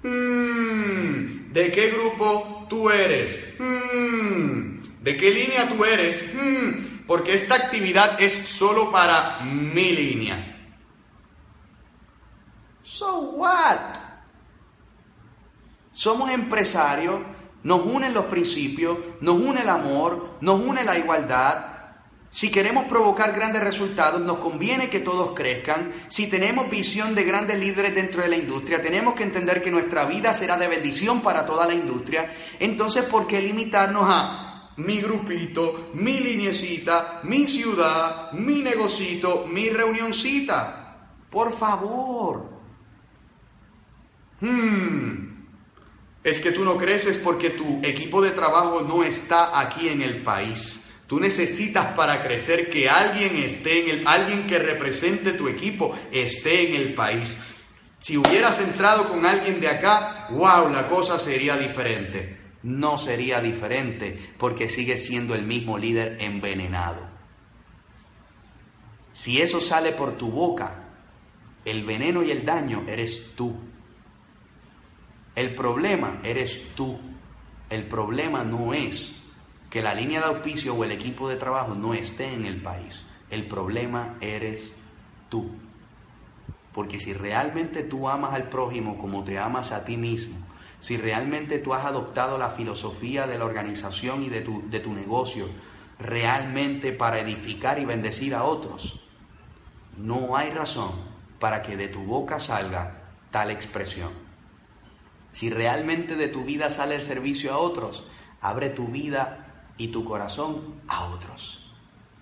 Mm, ¿De qué grupo tú eres? Mm, ¿De qué línea tú eres? porque esta actividad es solo para mi línea. So what? Somos empresarios, nos unen los principios, nos une el amor, nos une la igualdad. Si queremos provocar grandes resultados, nos conviene que todos crezcan. Si tenemos visión de grandes líderes dentro de la industria, tenemos que entender que nuestra vida será de bendición para toda la industria. Entonces, ¿por qué limitarnos a mi grupito, mi liniecita, mi ciudad, mi negocito, mi reunioncita? Por favor. Hmm. Es que tú no creces porque tu equipo de trabajo no está aquí en el país. Tú necesitas para crecer que alguien esté en el, alguien que represente tu equipo esté en el país. Si hubieras entrado con alguien de acá, wow, la cosa sería diferente. No sería diferente porque sigues siendo el mismo líder envenenado. Si eso sale por tu boca, el veneno y el daño eres tú. El problema eres tú. El problema no es que la línea de auspicio o el equipo de trabajo no esté en el país. El problema eres tú. Porque si realmente tú amas al prójimo como te amas a ti mismo, si realmente tú has adoptado la filosofía de la organización y de tu, de tu negocio realmente para edificar y bendecir a otros, no hay razón para que de tu boca salga tal expresión. Si realmente de tu vida sale el servicio a otros, abre tu vida y tu corazón a otros.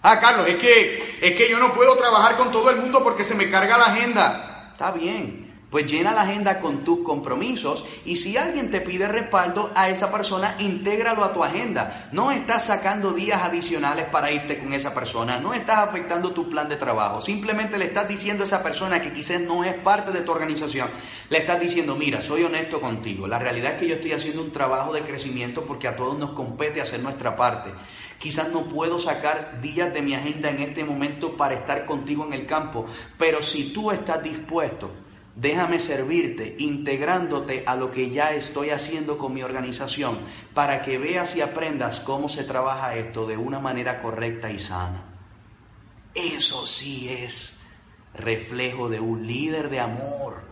Ah, Carlos, es que, es que yo no puedo trabajar con todo el mundo porque se me carga la agenda. Está bien, pues llena la agenda con tus compromisos y si alguien te pide respaldo a esa persona, intégralo a tu agenda. No estás sacando días adicionales para irte con esa persona, no estás afectando tu plan de trabajo. Simplemente le estás diciendo a esa persona que quizás no es parte de tu organización, le estás diciendo, mira, soy honesto contigo. La realidad es que yo estoy haciendo un trabajo de crecimiento porque a todos nos compete hacer nuestra parte. Quizás no puedo sacar días de mi agenda en este momento para estar contigo en el campo, pero si tú estás dispuesto, Déjame servirte integrándote a lo que ya estoy haciendo con mi organización para que veas y aprendas cómo se trabaja esto de una manera correcta y sana. Eso sí es reflejo de un líder de amor.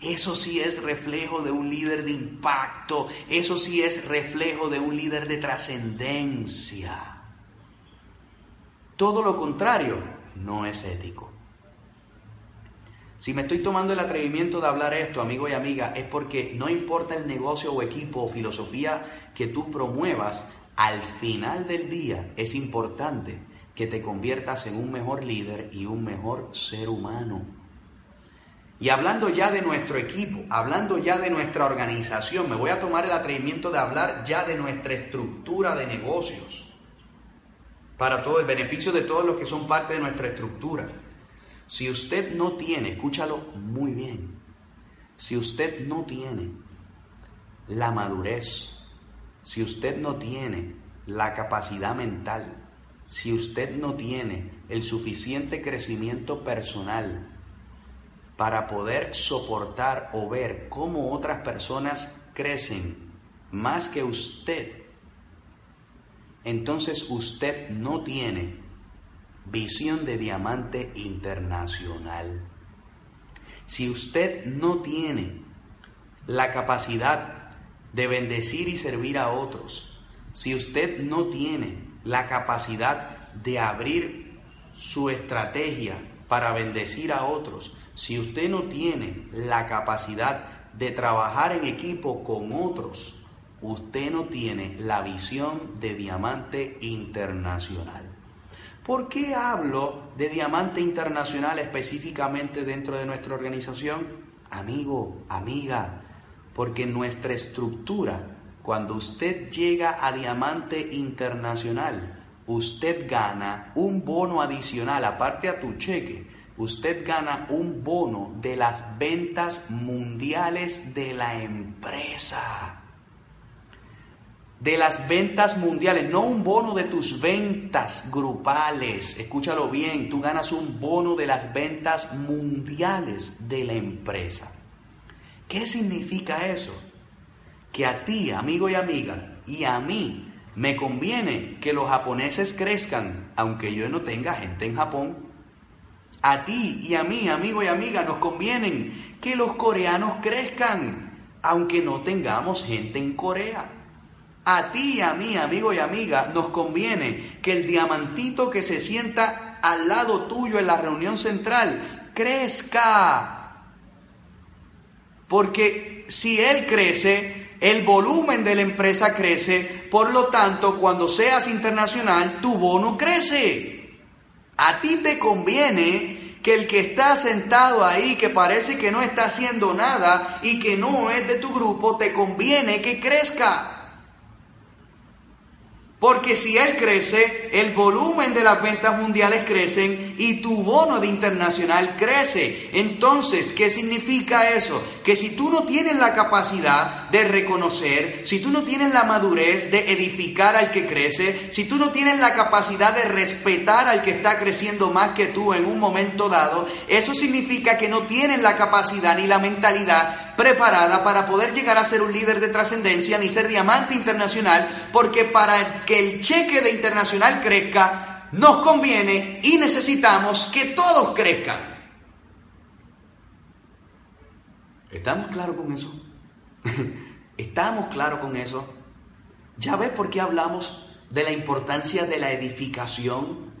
Eso sí es reflejo de un líder de impacto. Eso sí es reflejo de un líder de trascendencia. Todo lo contrario no es ético. Si me estoy tomando el atrevimiento de hablar esto, amigo y amiga, es porque no importa el negocio o equipo o filosofía que tú promuevas, al final del día es importante que te conviertas en un mejor líder y un mejor ser humano. Y hablando ya de nuestro equipo, hablando ya de nuestra organización, me voy a tomar el atrevimiento de hablar ya de nuestra estructura de negocios, para todo el beneficio de todos los que son parte de nuestra estructura. Si usted no tiene, escúchalo muy bien, si usted no tiene la madurez, si usted no tiene la capacidad mental, si usted no tiene el suficiente crecimiento personal para poder soportar o ver cómo otras personas crecen más que usted, entonces usted no tiene Visión de Diamante Internacional. Si usted no tiene la capacidad de bendecir y servir a otros, si usted no tiene la capacidad de abrir su estrategia para bendecir a otros, si usted no tiene la capacidad de trabajar en equipo con otros, usted no tiene la visión de diamante internacional. ¿Por qué hablo de diamante internacional específicamente dentro de nuestra organización? Amigo, amiga, porque nuestra estructura, cuando usted llega a diamante internacional, usted gana un bono adicional, aparte a tu cheque, usted gana un bono de las ventas mundiales de la empresa. De las ventas mundiales, no un bono de tus ventas grupales. Escúchalo bien, tú ganas un bono de las ventas mundiales de la empresa. ¿Qué significa eso? Que a ti, amigo y amiga, y a mí, me conviene que los japoneses crezcan, aunque yo no tenga gente en Japón. A ti y a mí, amigo y amiga, nos conviene que los coreanos crezcan, aunque no tengamos gente en Corea. A ti y a mí, amigo y amiga, nos conviene que el diamantito que se sienta al lado tuyo en la reunión central crezca. Porque si él crece, el volumen de la empresa crece, por lo tanto, cuando seas internacional, tu bono crece. A ti te conviene que el que está sentado ahí, que parece que no está haciendo nada y que no es de tu grupo, te conviene que crezca. Porque si él crece, el volumen de las ventas mundiales crecen y tu bono de internacional crece. Entonces, ¿qué significa eso? Que si tú no tienes la capacidad de reconocer, si tú no tienes la madurez de edificar al que crece, si tú no tienes la capacidad de respetar al que está creciendo más que tú en un momento dado, eso significa que no tienes la capacidad ni la mentalidad preparada para poder llegar a ser un líder de trascendencia ni ser diamante internacional, porque para que el cheque de internacional crezca, nos conviene y necesitamos que todos crezcan. ¿Estamos claros con eso? ¿Estamos claros con eso? ¿Ya ves por qué hablamos de la importancia de la edificación?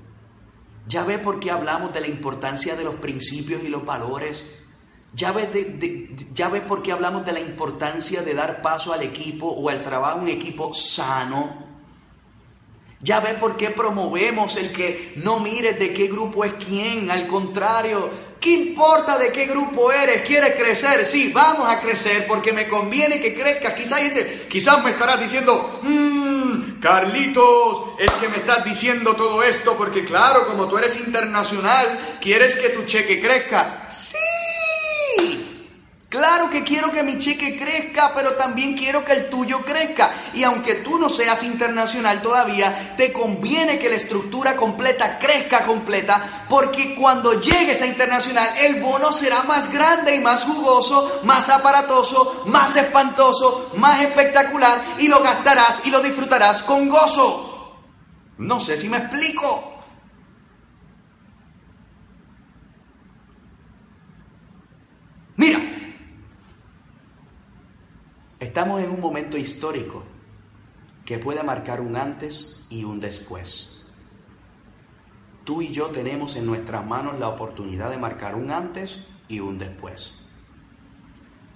¿Ya ves por qué hablamos de la importancia de los principios y los valores? Ya ves, ya ves por qué hablamos de la importancia de dar paso al equipo o al trabajo, un equipo sano. Ya ves por qué promovemos el que no mires de qué grupo es quién. Al contrario, ¿qué importa de qué grupo eres? ¿Quieres crecer? Sí, vamos a crecer porque me conviene que crezcas. Quizás, quizás me estarás diciendo, mmm, Carlitos, es que me estás diciendo todo esto porque claro, como tú eres internacional, quieres que tu cheque crezca. Sí. Que quiero que mi cheque crezca, pero también quiero que el tuyo crezca. Y aunque tú no seas internacional todavía, te conviene que la estructura completa crezca completa, porque cuando llegues a internacional, el bono será más grande y más jugoso, más aparatoso, más espantoso, más espectacular, y lo gastarás y lo disfrutarás con gozo. No sé si me explico. Mira, Estamos en un momento histórico que puede marcar un antes y un después. Tú y yo tenemos en nuestras manos la oportunidad de marcar un antes y un después.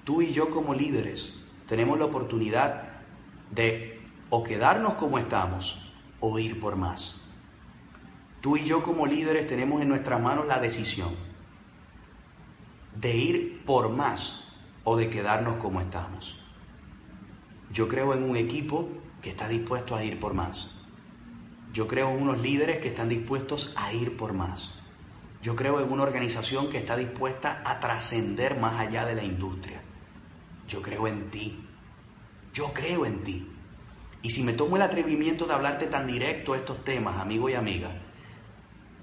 Tú y yo como líderes tenemos la oportunidad de o quedarnos como estamos o ir por más. Tú y yo como líderes tenemos en nuestras manos la decisión de ir por más o de quedarnos como estamos. Yo creo en un equipo que está dispuesto a ir por más. Yo creo en unos líderes que están dispuestos a ir por más. Yo creo en una organización que está dispuesta a trascender más allá de la industria. Yo creo en ti. Yo creo en ti. Y si me tomo el atrevimiento de hablarte tan directo estos temas, amigo y amiga,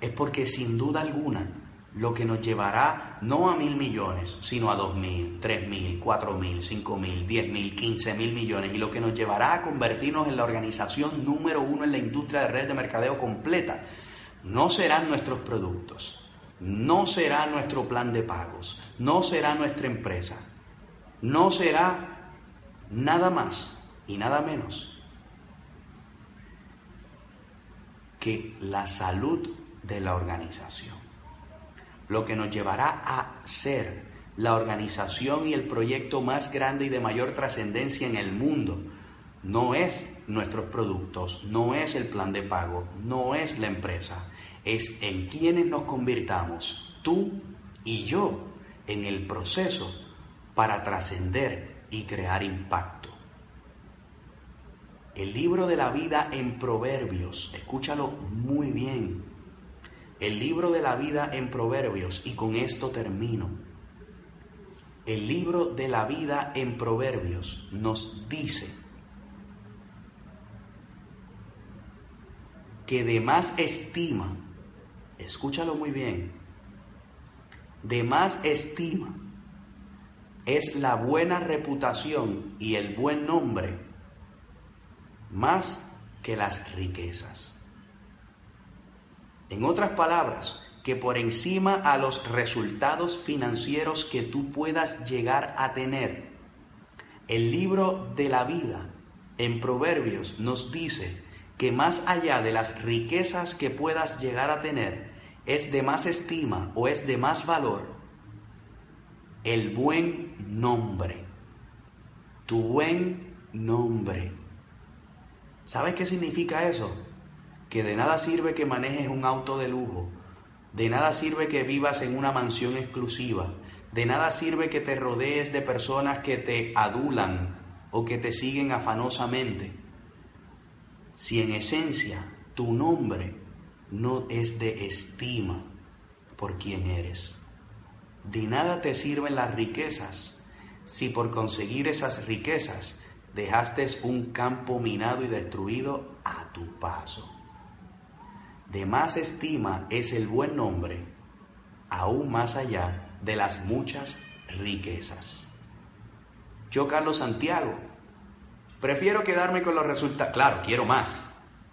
es porque sin duda alguna lo que nos llevará no a mil millones, sino a dos mil, tres mil, cuatro mil, cinco mil, diez mil, quince mil millones, y lo que nos llevará a convertirnos en la organización número uno en la industria de red de mercadeo completa, no serán nuestros productos, no será nuestro plan de pagos, no será nuestra empresa, no será nada más y nada menos que la salud de la organización lo que nos llevará a ser la organización y el proyecto más grande y de mayor trascendencia en el mundo. No es nuestros productos, no es el plan de pago, no es la empresa, es en quienes nos convirtamos, tú y yo, en el proceso para trascender y crear impacto. El libro de la vida en Proverbios, escúchalo muy bien, el libro de la vida en Proverbios, y con esto termino. El libro de la vida en Proverbios nos dice que de más estima, escúchalo muy bien, de más estima es la buena reputación y el buen nombre más que las riquezas. En otras palabras, que por encima a los resultados financieros que tú puedas llegar a tener, el libro de la vida en Proverbios nos dice que más allá de las riquezas que puedas llegar a tener, es de más estima o es de más valor el buen nombre. Tu buen nombre. ¿Sabes qué significa eso? Que de nada sirve que manejes un auto de lujo, de nada sirve que vivas en una mansión exclusiva, de nada sirve que te rodees de personas que te adulan o que te siguen afanosamente. Si en esencia tu nombre no es de estima por quien eres. De nada te sirven las riquezas si por conseguir esas riquezas dejaste un campo minado y destruido a tu paso. De más estima es el buen nombre, aún más allá de las muchas riquezas. Yo, Carlos Santiago, prefiero quedarme con los resultados, claro, quiero más,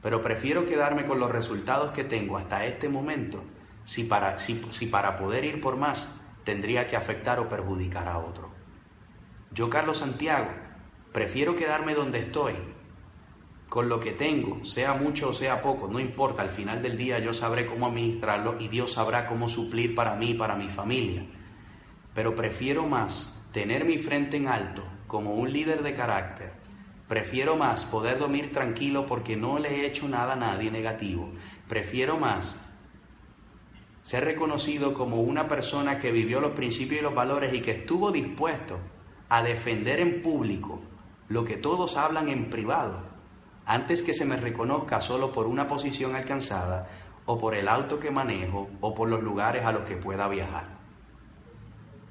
pero prefiero quedarme con los resultados que tengo hasta este momento, si para, si, si para poder ir por más tendría que afectar o perjudicar a otro. Yo, Carlos Santiago, prefiero quedarme donde estoy, con lo que tengo, sea mucho o sea poco, no importa, al final del día yo sabré cómo administrarlo y Dios sabrá cómo suplir para mí para mi familia. Pero prefiero más tener mi frente en alto como un líder de carácter. Prefiero más poder dormir tranquilo porque no le he hecho nada a nadie negativo. Prefiero más ser reconocido como una persona que vivió los principios y los valores y que estuvo dispuesto a defender en público lo que todos hablan en privado, antes que se me reconozca solo por una posición alcanzada o por el auto que manejo o por los lugares a los que pueda viajar.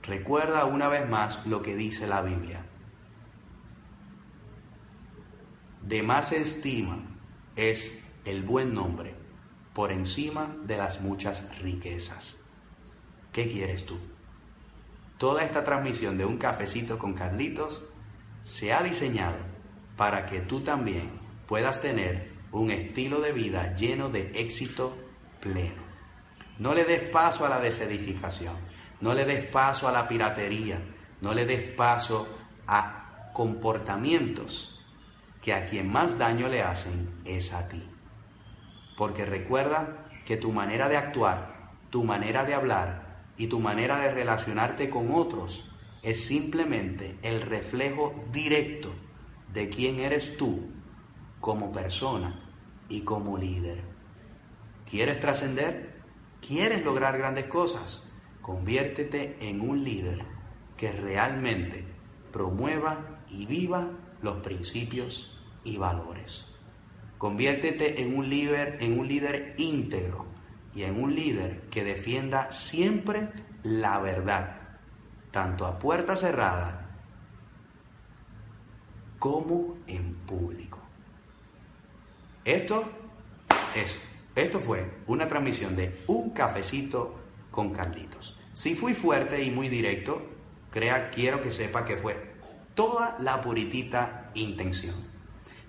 Recuerda una vez más lo que dice la Biblia. De más estima es el buen nombre por encima de las muchas riquezas. ¿Qué quieres tú? Toda esta transmisión de un cafecito con Carlitos se ha diseñado para que tú también puedas tener un estilo de vida lleno de éxito pleno. No le des paso a la desedificación, no le des paso a la piratería, no le des paso a comportamientos que a quien más daño le hacen es a ti. Porque recuerda que tu manera de actuar, tu manera de hablar y tu manera de relacionarte con otros es simplemente el reflejo directo de quién eres tú como persona y como líder. ¿Quieres trascender? ¿Quieres lograr grandes cosas? Conviértete en un líder que realmente promueva y viva los principios y valores. Conviértete en un líder, en un líder íntegro y en un líder que defienda siempre la verdad, tanto a puerta cerrada como en público. Esto es, esto fue una transmisión de Un cafecito con Carlitos. Si fui fuerte y muy directo, crea, quiero que sepa que fue toda la puritita intención.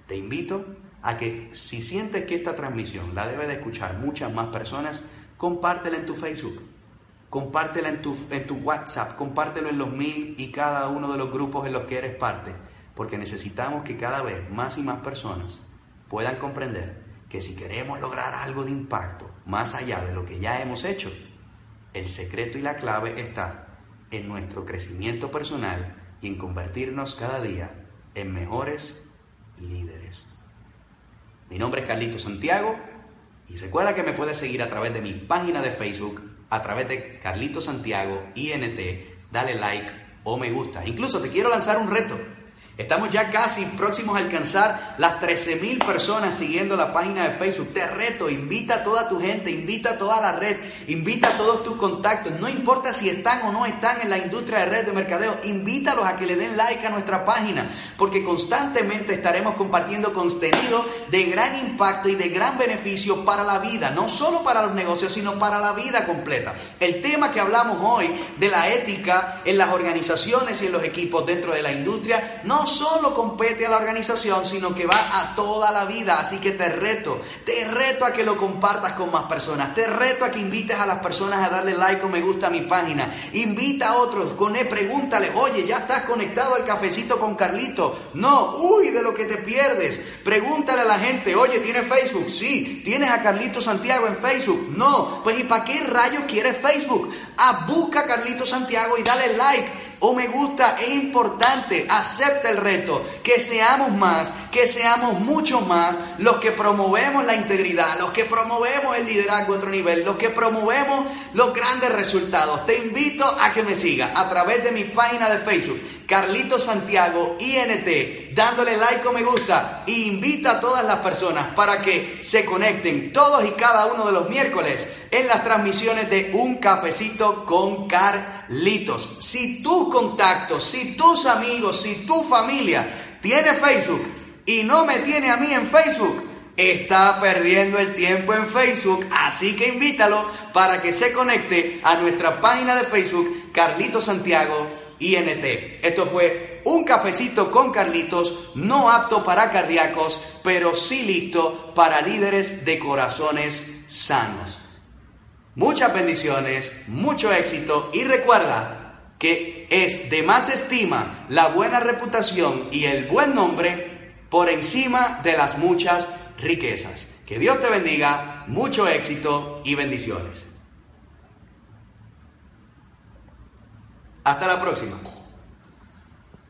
Te invito a que si sientes que esta transmisión la debe de escuchar muchas más personas, compártela en tu Facebook, compártela en tu, en tu WhatsApp, compártelo en los mil y cada uno de los grupos en los que eres parte, porque necesitamos que cada vez más y más personas puedan comprender que si queremos lograr algo de impacto más allá de lo que ya hemos hecho, el secreto y la clave está en nuestro crecimiento personal y en convertirnos cada día en mejores líderes. Mi nombre es Carlito Santiago y recuerda que me puedes seguir a través de mi página de Facebook, a través de Carlito Santiago INT, dale like o me gusta. Incluso te quiero lanzar un reto. Estamos ya casi próximos a alcanzar las 13.000 personas siguiendo la página de Facebook. Te reto, invita a toda tu gente, invita a toda la red, invita a todos tus contactos. No importa si están o no están en la industria de red de mercadeo, invítalos a que le den like a nuestra página, porque constantemente estaremos compartiendo contenido de gran impacto y de gran beneficio para la vida, no solo para los negocios, sino para la vida completa. El tema que hablamos hoy de la ética en las organizaciones y en los equipos dentro de la industria no solo compete a la organización, sino que va a toda la vida. Así que te reto, te reto a que lo compartas con más personas. Te reto a que invites a las personas a darle like o me gusta a mi página. Invita a otros, con él, pregúntale, oye, ¿ya estás conectado al cafecito con Carlito? No, uy, de lo que te pierdes. Pregúntale a la gente, oye, ¿tienes Facebook? Sí. ¿Tienes a Carlito Santiago en Facebook? No. Pues ¿y para qué rayos quieres Facebook? Ah, busca Carlito Santiago y dale like o me gusta, es importante, acepta el reto, que seamos más, que seamos mucho más los que promovemos la integridad, los que promovemos el liderazgo a otro nivel, los que promovemos los grandes resultados. Te invito a que me sigas a través de mi página de Facebook, Carlito Santiago INT, dándole like o me gusta e invita a todas las personas para que se conecten todos y cada uno de los miércoles en las transmisiones de Un Cafecito con Carlitos. Si tus contactos, si tus amigos, si tu familia tiene Facebook y no me tiene a mí en Facebook, está perdiendo el tiempo en Facebook, así que invítalo para que se conecte a nuestra página de Facebook Carlitos Santiago Esto fue un cafecito con Carlitos, no apto para cardíacos, pero sí listo para líderes de corazones sanos. Muchas bendiciones, mucho éxito y recuerda que es de más estima la buena reputación y el buen nombre por encima de las muchas riquezas. Que Dios te bendiga, mucho éxito y bendiciones. Hasta la próxima.